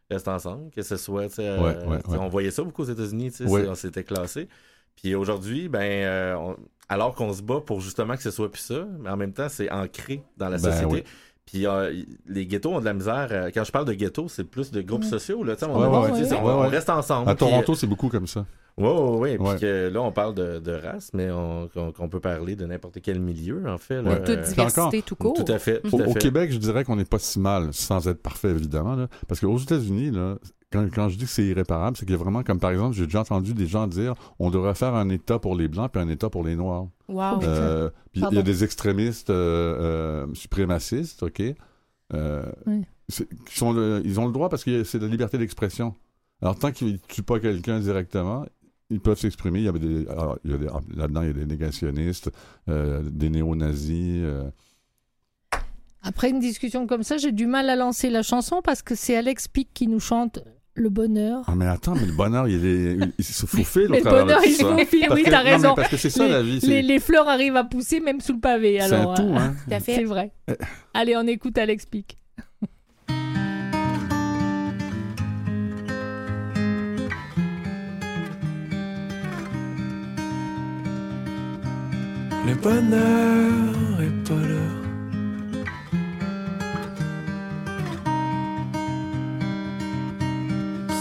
restent ensemble, que ce soit, euh, Ouais, ouais, on voyait ça beaucoup aux États-Unis, on s'était classé. Puis aujourd'hui, ben, euh, on- alors qu'on se bat pour justement que ce soit plus ça, mais en même temps, c'est ancré dans la Ben société. Puis euh, les ghettos ont de la misère. euh, quand je parle de ghetto, c'est plus de groupes Ouais. sociaux. Là, on, Ouais, ouais, ouais. reste ensemble. À puis, euh, Toronto, c'est beaucoup comme ça. oui, oui, oui. Puis que là, on parle de, de race, mais on, peut parler de n'importe quel milieu, en fait. là. Toute diversité tout court. Tout à fait. Tout Au, à au fait. Québec, je dirais qu'on n'est pas si mal, sans être parfait, évidemment. là. Parce qu'aux États-Unis, là, quand, quand je dis que c'est irréparable, c'est qu'il y a vraiment, comme par exemple, j'ai déjà entendu des gens dire on devrait faire un État pour les Blancs puis un État pour les Noirs. Wow. Euh, puis il y a des extrémistes euh, euh, suprémacistes, OK? Euh, Oui. c'est- qui sont le- ils ont le droit parce que c'est la liberté d'expression. Alors, tant qu'ils ne tuent pas quelqu'un directement, ils peuvent s'exprimer. Il y avait des, alors, il y a des- là-dedans, il y a des négationnistes, euh, des néo-nazis. euh, Après une discussion comme ça, j'ai du mal à lancer la chanson parce que c'est Alex Pic qui nous chante Le bonheur. Ah, mais attends, mais le bonheur, il, est, il se faufile au le travers bonheur, de il tout ça. Parce oui, t'as non, raison. parce que c'est ça, les, la vie. les, fleurs arrivent à pousser même sous le pavé. c'est Alors, un tout, euh, hein? C'est vrai. Allez, on écoute Alex Pic. Le bonheur est pas là.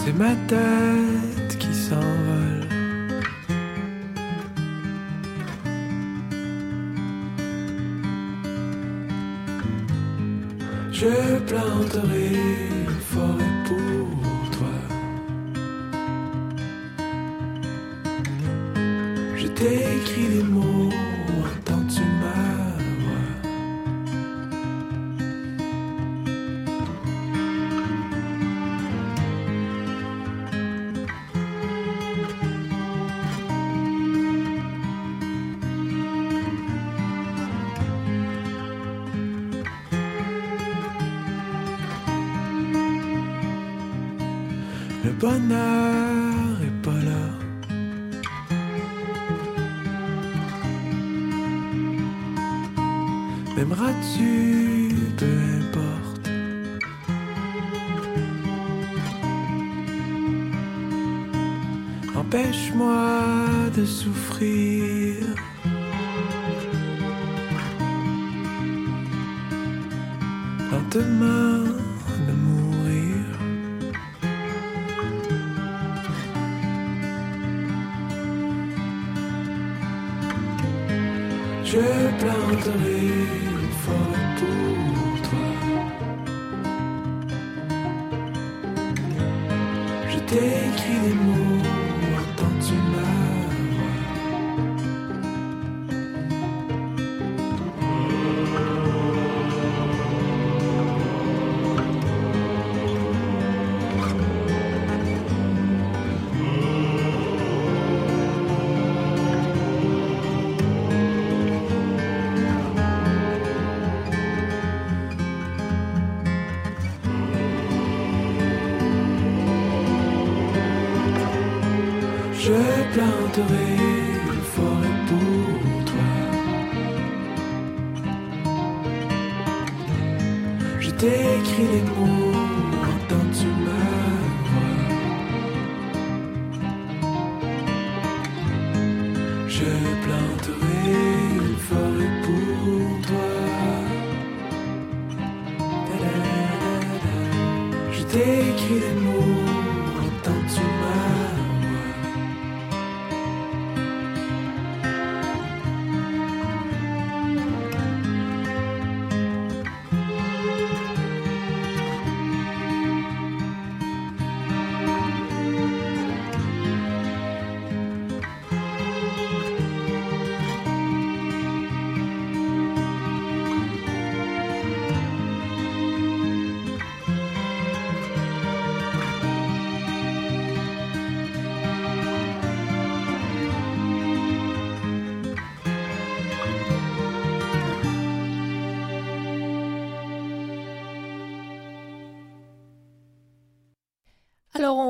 C'est ma tête qui s'envole. Je planterai une forêt pour toi. Je t'écris des mots, Lentement de mourir. Je planterai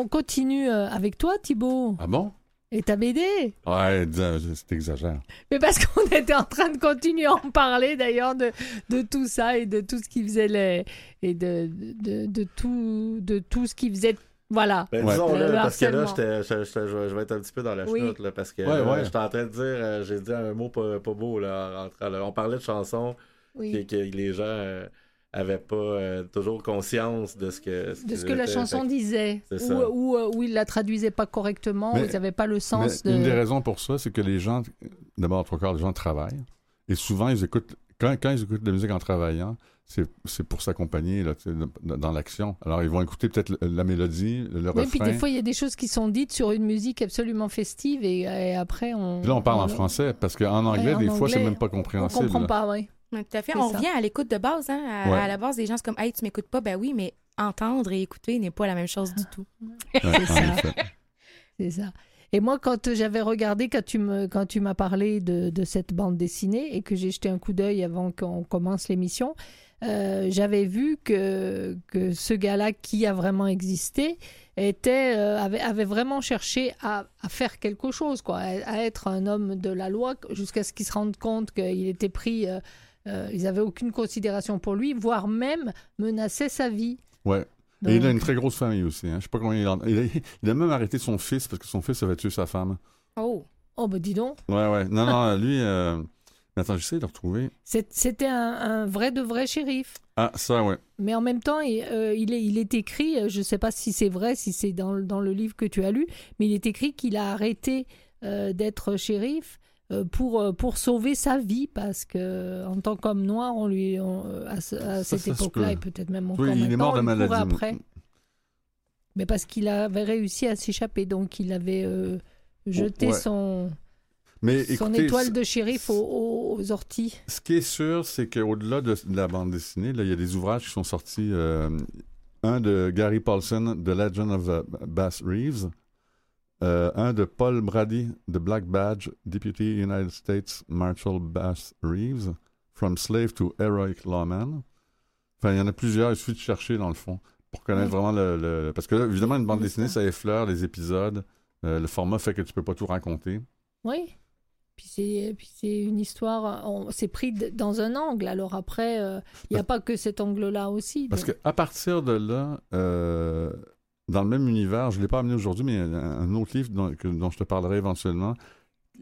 on continue euh, avec toi, Thibaut. Ah bon? Et ta BD. Ouais, c'est exagère. Mais parce qu'on était en train de continuer à en parler, d'ailleurs, de, de tout ça et de tout ce qui faisait les. et de, de, de tout, de tout ce qui faisait. Voilà. Ben, Ouais. disons, là, Le parce que là, je, je- je- je vais être un petit peu dans la Oui. chenoute, là, parce que Ouais, là, ouais. j'étais en train de dire, euh, j'ai dit un mot pas, pas beau, là, en rentrant, là. On parlait de chansons Oui. que, que les gens euh, avaient pas euh, toujours conscience de ce que... de ce que la chanson disait, ou, ça. ou, euh, ou il la traduisait pas correctement, Mais- ou ils n'avaient pas le sens Mais de. Une des raisons pour ça, c'est que les gens, d'abord, trois quarts des gens travaillent. Et souvent, ils écoutent, quand, quand ils écoutent de la musique en travaillant, c'est c'est pour s'accompagner dans l'action. Alors, ils vont écouter peut-être la mélodie, le Oui, puis refrain. des fois, il y a des choses qui sont dites sur une musique absolument festive et, et après, on. Puis là, on parle en français, parce qu'en anglais, en des fois, c'est anglais, même pas On compréhensible. comprend là. pas, oui. Tout à fait. On ça. revient à l'écoute de base. Hein? À, Ouais. à la base, des gens, c'est comme, hey, tu m'écoutes pas. Ben oui, mais entendre et écouter n'est pas la même chose du tout. Ouais, C'est ça. C'est ça. Et moi, quand j'avais regardé, quand tu me, quand tu m'as parlé de, de cette bande dessinée et que j'ai jeté un coup d'œil avant qu'on commence l'émission, euh, j'avais vu que, que ce gars-là qui a vraiment existé était, euh, avait, avait vraiment cherché à, à faire quelque chose, quoi, à, à être un homme de la loi jusqu'à ce qu'il se rende compte qu'il était pris. euh, euh, ils n'avaient aucune considération pour lui, voire même menaçaient sa vie. Ouais. Et il a une très grosse famille aussi. Hein. Je sais pas combien il a. Il a même arrêté son fils parce que son fils avait tué sa femme. Oh! Oh, bah dis donc. Ouais, ouais. Non, non, lui. euh, mais Attends, j'essaie de le retrouver. C'était un, un vrai de vrai shérif. Ah, ça, ouais. Mais en même temps, il, euh, il, est, il est écrit, je ne sais pas si c'est vrai, si c'est dans, dans le livre que tu as lu, mais il est écrit qu'il a arrêté euh, d'être shérif pour, euh, pour sauver sa vie, parce que en tant qu'homme noir, on lui, on, euh, à, cette ça époque-là, et peut-être même encore Oui, il est mort de maladie. après. Mais parce qu'il avait réussi à s'échapper, donc il avait euh, jeté ouais. son, Mais son étoile de shérif aux, orties. Ce qui est sûr, c'est qu'au-delà de, de la bande dessinée, là, il y a des ouvrages qui sont sortis. euh, un de Gary Paulson, The Legend of Bass Reeves. Euh, un de Paul Brady, The Black Badge, Deputy United States Marshal Bass Reeves, From Slave to Heroic Lawman. Enfin, il y en a plusieurs, il suffit de chercher dans le fond pour connaître vraiment le, le- Parce que là, évidemment, une bande dessinée, ça. ça effleure les épisodes. Euh, le format fait que tu peux pas tout raconter. Oui. Puis c'est, une histoire, on- c'est pris dans un angle. Alors après, euh, il n'y a pas que cet angle-là aussi. Parce donc- qu'à partir de là, euh, dans le même univers, je ne l'ai pas amené aujourd'hui, mais un, autre livre dont, je te parlerai éventuellement.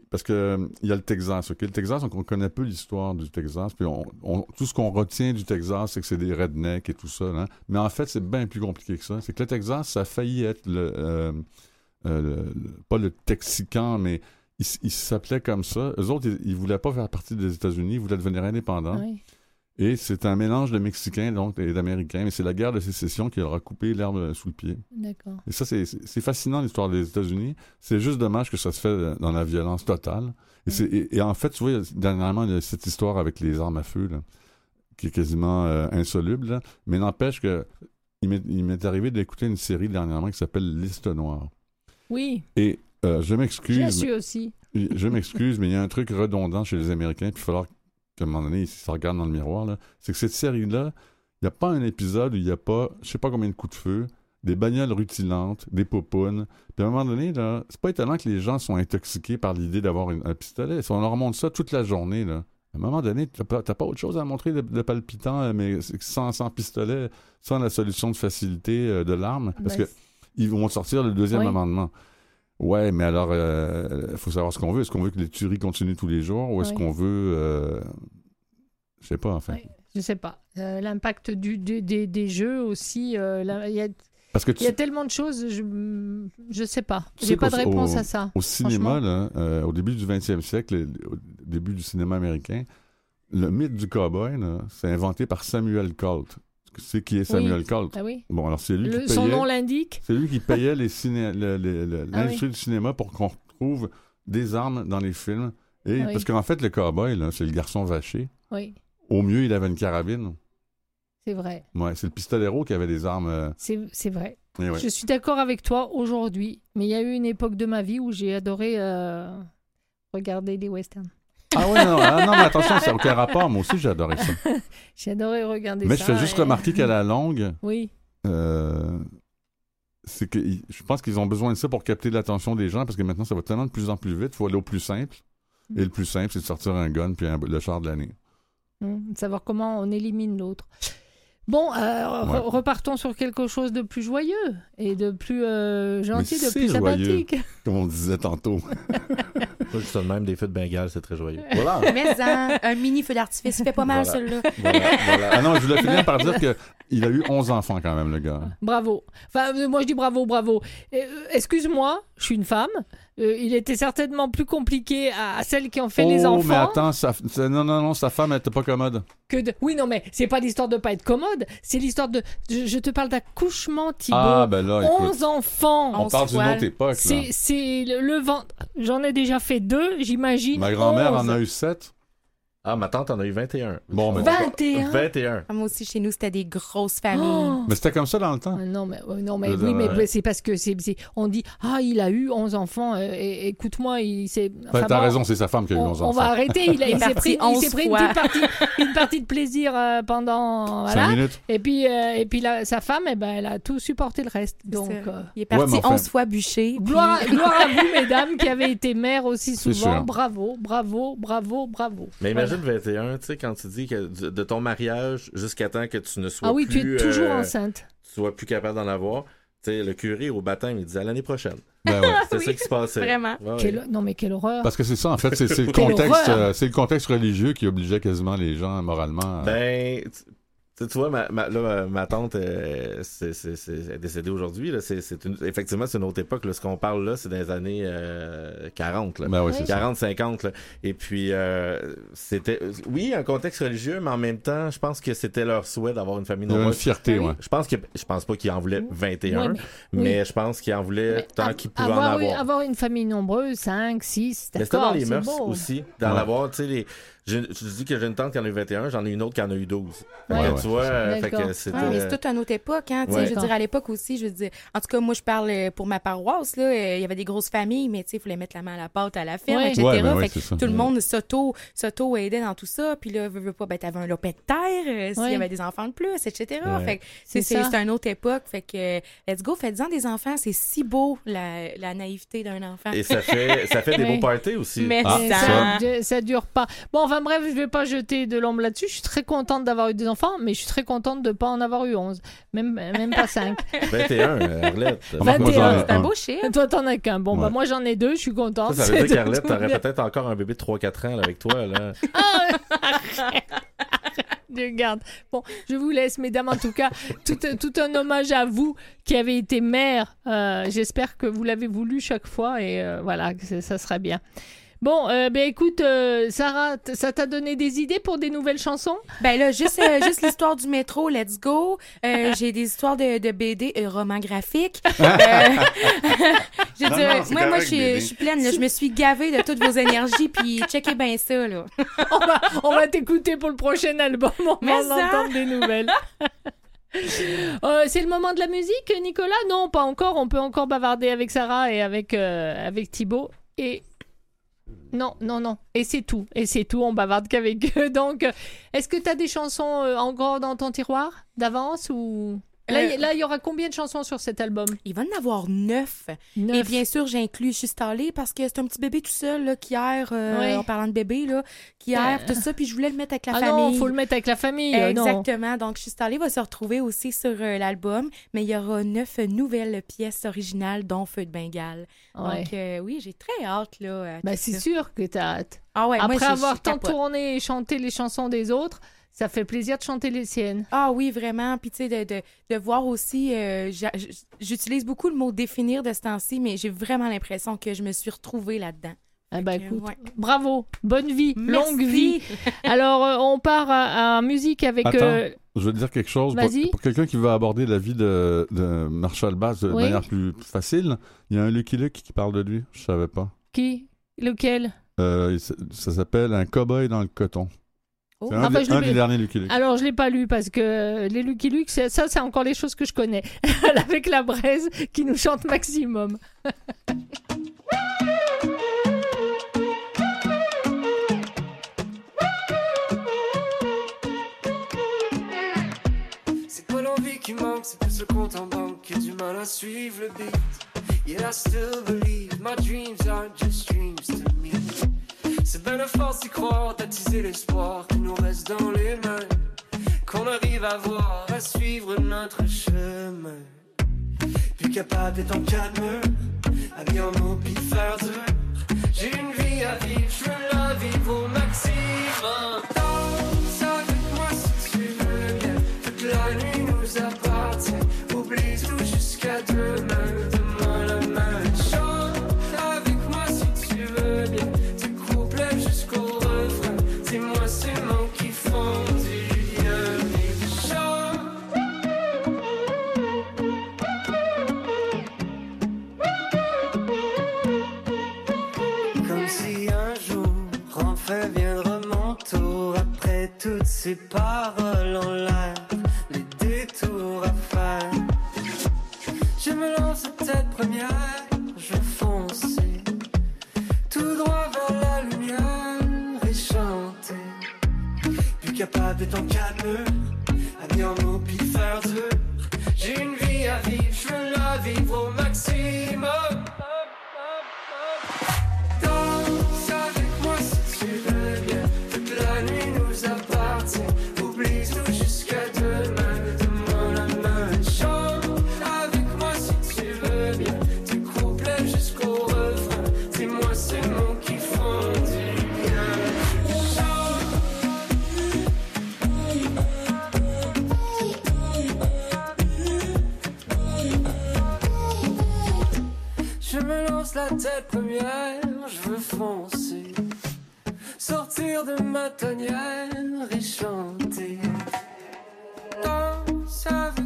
Parce que il y a le Texas. ok? Le Texas, on, on connaît peu l'histoire du Texas. Puis on- tout ce qu'on retient du Texas, c'est que c'est des rednecks et tout ça. là. Mais en fait, c'est bien plus compliqué que ça. C'est que le Texas, ça a failli être le, euh, euh, pas le Texican, mais il, il s'appelait comme ça. Eux autres, ils, ils voulaient pas faire partie des États-Unis, ils voulaient devenir indépendants. Oui. Et c'est un mélange de Mexicains donc, et d'Américains. Mais c'est la guerre de sécession qui leur a coupé l'herbe sous le pied. D'accord. Et ça, c'est- fascinant l'histoire des États-Unis. C'est juste dommage que ça se fait dans la violence totale. Et, c'est- et- et en fait, tu vois, dernièrement, il y a cette histoire avec les armes à feu, là, qui est quasiment euh, insoluble. là. Mais n'empêche que il m'est arrivé d'écouter une série dernièrement qui s'appelle Liste noire. Oui, Et euh, je je m'excuse, l'ai mais- su aussi. je m'excuse, mais il y a un truc redondant chez les Américains, puis il va falloir qu'à un moment donné, ils se regardent dans le miroir. là. C'est que cette série-là, il n'y a pas un épisode où il n'y a pas, je sais pas combien de coups de feu, des bagnoles rutilantes, des popounes. Puis à un moment donné, là, c'est pas étonnant que les gens sont intoxiqués par l'idée d'avoir une- un pistolet. Si on leur montre ça toute la journée, là, à un moment donné, t'as pas, t'as pas autre chose à montrer de, de palpitant, euh, mais sans, sans pistolet, sans la solution de facilité euh, de l'arme. Parce Ben, que ils vont sortir le deuxième Oui. amendement. Ouais, mais alors, il faut savoir ce qu'on veut. Est-ce qu'on veut que les tueries continuent tous les jours ou est-ce Oui. qu'on veut. euh, je sais pas, enfin. Oui. Je sais pas. Euh, L'impact du, du- des, des jeux aussi. euh, là, Il y, a, Parce que il tu, y a tellement de choses, je je sais pas. J'ai sais pas de réponse au- à ça. au cinéma, là, euh, au début du 20e siècle, le- au début du cinéma américain, le mythe du cowboy, c'est inventé par Samuel Colt. C'est qui est Samuel Colt? Ah oui. Bon, alors c'est lui Le- qui son nom l'indique. C'est lui qui payait le- le- Ah l'industrie du cinéma pour qu'on retrouve des armes dans les films. Et, Ah. Parce qu'en fait, le cowboy, c'est le garçon vaché. Oui, Au mieux, il avait une carabine. c'est vrai. Ouais, c'est le pistolero qui avait des armes. euh, C'est vrai. eh ouais. Je suis d'accord avec toi aujourd'hui, mais il y a eu une époque de ma vie où j'ai adoré euh, regarder des westerns. Ah ouais, non, ah non, mais attention, ça n'a aucun rapport. Moi aussi, j'ai adoré ça. J'ai adoré regarder mais ça. je fais juste et- remarquer qu'à la longue, Oui, euh, c'est que je pense qu'ils ont besoin de ça pour capter l'attention des gens parce que maintenant, ça va tellement de plus en plus vite. Il faut aller au plus simple. Mm. Et le plus simple, c'est de sortir un gun puis un- le char de l'année. De savoir comment on élimine l'autre. Bon, euh, re- repartons sur quelque chose de plus joyeux et de plus euh, gentil, Mais de plus joyeux. sympathique. Comme on disait tantôt. Moi, juste même, des feux de Bengale, c'est très joyeux. voilà. Mais hein, un mini feu d'artifice, il fait pas mal, Voilà. celui-là. Voilà, voilà. Ah non, je voulais finir par dire qu'il a eu 11 enfants quand même, le gars. Bravo. Enfin, moi je dis bravo, bravo. Euh, Excuse-moi, je suis une femme. Euh, il était certainement plus compliqué à, à celles qui ont fait oh, les enfants mais attends, non, non, non, sa femme, elle était pas commode. que de... Oui, non, mais c'est pas l'histoire de pas être commode. C'est l'histoire de... Je, je te parle d'accouchement, Thibault. Ah, ben là, écoute. 11 enfants. On On parle d'une autre époque, là. C'est le, le ventre. J'en ai déjà fait deux, j'imagine. Ma grand-mère 11. en a eu 7. Ah, ma tante en a eu 21. Bon, ben, 21. 21. Ah, Moi aussi, chez nous, c'était des grosses familles. Oh. mais c'était comme ça dans le temps. Ah non, mais, non, mais oui, mais euh, c'est parce que c'est, c'est- on dit Ah, il a eu 11 enfants. euh, écoute-moi, il s'est. Ben, enfin, T'as bon, raison, c'est sa femme qui a eu On, 11 on enfants. va arrêter. Il, a- Il est il s'est pris, il 11 s'est pris une, petite partie, une partie de plaisir euh, pendant. 5 Voilà. minutes. Et puis, euh, et puis sa femme, eh ben, elle a tout supporté le reste. Donc, euh, Il est parti Ouais, enfin- 11 fois bûché. puis- gloire, à- gloire à vous, mesdames, qui avez été mères aussi souvent. Bravo, bravo, bravo, bravo. Mais imagine 21, tu sais, quand tu dis que de ton mariage jusqu'à temps que tu ne sois Ah oui, plus... tu es toujours euh, enceinte. Tu sois plus capable d'en avoir. Tu sais, le curé au baptême, il disait à l'année prochaine. Ben ouais. C'est ça qui se passait. Vraiment. Ouais, ouais. Quelle- Non, mais quelle horreur. Parce que c'est ça, en fait, c'est le contexte, euh, c'est le contexte religieux qui obligeait quasiment les gens moralement. à- Ben, tu- tu tu vois, ma, ma, là, ma tante euh, c'est, c'est, c'est, elle est décédée aujourd'hui. Là. C'est, c'est une, effectivement, c'est une autre époque. Là. Ce qu'on parle là, c'est dans les années euh, 40. Là. Ben oui, c'est ça. 40, 50. Là. Et puis, euh, c'était, oui, un contexte religieux, mais en même temps, je pense que c'était leur souhait d'avoir une famille a une nombreuse. fierté, oui. ouais. Je pense que je pense pas qu'ils en voulaient 21, Ouais, mais, mais- oui. je pense qu'ils en voulaient Mais tant qu'ils pouvaient en avoir, avoir. avoir une famille nombreuse, 5, 6, Mais c'était dans les mœurs beau. aussi, d'en Ouais. avoir, tu sais, les... Je, je dis que j'ai une tante qui en a eu 21, j'en ai une autre qui en a eu 12. Fait Ouais, tu vois, euh, fait que c'était... Ouais, mais c'est toute une autre époque, hein. tu sais, Ouais. Je veux dire, à l'époque aussi, je veux dire. En tout cas, moi, je parle euh, pour ma paroisse, là. euh, Il y avait des grosses familles, mais tu sais, il fallait mettre la main à la pâte à la ferme, Ouais. etc. Ouais, ben ouais, Fait que tout le monde s'auto, s'auto aidait dans tout ça. Puis là, veux, veux pas, ben, t'avais un lopin de terre, euh, s'il Ouais. y avait des enfants de plus, etc. Ouais. Fait que C'est une autre époque. Fait que, euh, let's go, faites-en des enfants. C'est si beau, la, la naïveté d'un enfant. Et ça fait, ça fait des beaux parties aussi. Mais Ah, ça, ça dure pas. Bon, enfin, bref, je vais pas jeter de l'ombre là-dessus. Je suis très contente d'avoir eu des enfants, mais je suis très contente de pas en avoir eu 11. Même, même pas 5. 21, euh, Arlette. Moi, moi, j'en ai 21. C'est un beau chiffre. Toi, t'en as qu'un. Bon, bah moi, j'en ai deux. Je suis contente. Ça, ça veut C'est dire qu'Arlette, t'aurais peut-être encore un bébé de 3-4 ans là, avec toi. Là. Ah, arrête. Je garde. Bon, je vous laisse, mesdames, en tout cas, tout, tout un hommage à vous qui avez été mère. Euh, J'espère que vous l'avez voulu chaque fois et euh, voilà, ça sera bien. Bon, euh, ben écoute, euh, Sarah, ça t'a donné des idées pour des nouvelles chansons? Ben là, juste, euh, juste l'histoire du métro, let's go. Euh, j'ai des histoires de, de BD, euh, romans graphiques. Euh, je veux Non, dire, non, moi, moi, je suis, pleine. là. je me suis gavée de toutes vos énergies, puis checkez bien ça, là. on va, on va t'écouter pour le prochain album. On Mais va ça. en entendre des nouvelles. Euh, c'est le moment de la musique, Nicolas? Non, pas encore. On peut encore bavarder avec Sarah et avec, euh, avec Thibaut. Et. Non, non, non. Et c'est tout. Et c'est tout. On bavarde qu'avec eux. Donc, est-ce que tu as des chansons euh, encore dans ton tiroir d'avance ou? Là, Euh, là, il y aura combien de chansons sur cet album? Il va en avoir neuf. Et bien sûr, j'inclus stallée parce que c'est un petit bébé tout seul là, qui erre, euh, Ouais. en parlant de bébé, là, qui erre, Euh. tout ça, puis je voulais le mettre avec la ah famille. non, faut le mettre avec la famille. non. Exactement. Donc, allée va se retrouver aussi sur euh, l'album, mais il y aura neuf nouvelles pièces originales, dont Feu de Bengale. Ouais. Donc, euh, oui, j'ai très hâte, là. tout c'est sûr que t'as hâte. Ah ouais, Après avoir tant tourné et chanté les chansons des autres, ça fait plaisir de chanter les siennes. Ah oui, vraiment. Puis, tu sais, de, de, de voir aussi, euh, j'utilise beaucoup le mot définir de ce temps-ci, mais j'ai vraiment l'impression que je me suis retrouvée là-dedans. Ah bah écoute, ouais. bravo, bonne vie, Merci. longue vie. Alors euh, on part à, à musique avec. Attends. euh, Je veux dire quelque chose. Pour, Vas-y. pour quelqu'un qui veut aborder la vie de, de Marshall Bass de Oui. manière plus facile, il y a un Lucky Luke qui parle de lui. Je savais pas. qui? Lequel? Euh, s- ça s'appelle Un cowboy dans le coton. Oh. C'est un, des- je l'ai un des derniers Lucky Luke. Alors je l'ai pas lu parce que euh, les Lucky Luke, ça c'est encore les choses que je connais. avec la braise qui nous chante maximum. C'est pas l'envie qui manque, c'est plus le compte en banque qui a du mal à suivre le beat. Yet I still believe my dreams aren't just dreams to me. C'est bien la force d'y croire, d'attiser l'espoir Qu'on arrive à suivre notre chemin. Plus capable d'être en calme, puis faire dur. J'ai une vie à vivre, ces paroles en l'air, les détours à faire. Je me lance tête première, je fonce tout droit vers la lumière et chanter. Plus capable d'être en calme, tête première, je veux foncer. Sortir de ma tanière et chanter. Danse avec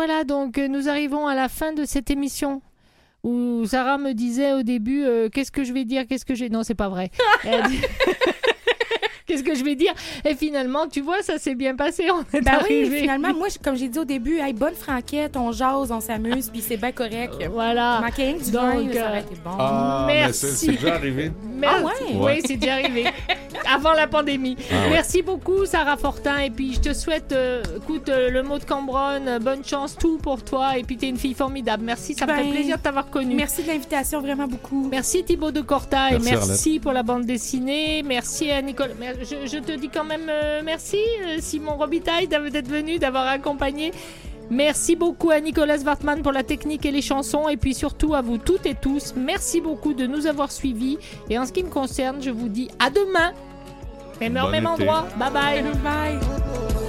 voilà, donc euh, nous arrivons à la fin de cette émission où Sarah me disait au début euh, qu'est-ce que je vais dire, qu'est-ce que j'ai. Non, c'est pas vrai. Dit- Qu'est-ce que je vais dire? Et finalement, tu vois, ça s'est bien passé. On est Ben oui, arrivé. finalement, moi, je- comme j'ai dit au début, hey, bonne franquette, on jase, on s'amuse, puis c'est bien correct. Voilà. Manquait du Donc, vin, là, ça euh, aurait été bon. Ah, Merci. c'est c'est déjà arrivé. Merci. Ah ouais? Oui, Ouais. c'est déjà arrivé. Avant la pandémie. Ah ouais. Merci beaucoup, Sarah Fortin. Et puis, je te souhaite, euh, écoute, euh, le mot de Cambronne, euh, bonne chance, tout pour toi. Et puis, t'es une fille formidable. Merci, ça me Ben, fait plaisir de t'avoir connue. Merci de l'invitation, vraiment beaucoup. Merci Thibaut de Corta et Merci, pour la bande dessinée. Merci à Nicole. Mer- Je, je te dis quand même euh, merci Simon Robitaille d'être venu, d'avoir accompagné. Merci beaucoup à Nicolas Wartmann pour la technique et les chansons et puis surtout à vous toutes et tous. Merci beaucoup de nous avoir suivis et en ce qui me concerne, je vous dis à demain. Mais non, même endroit. Bye bye. Bye.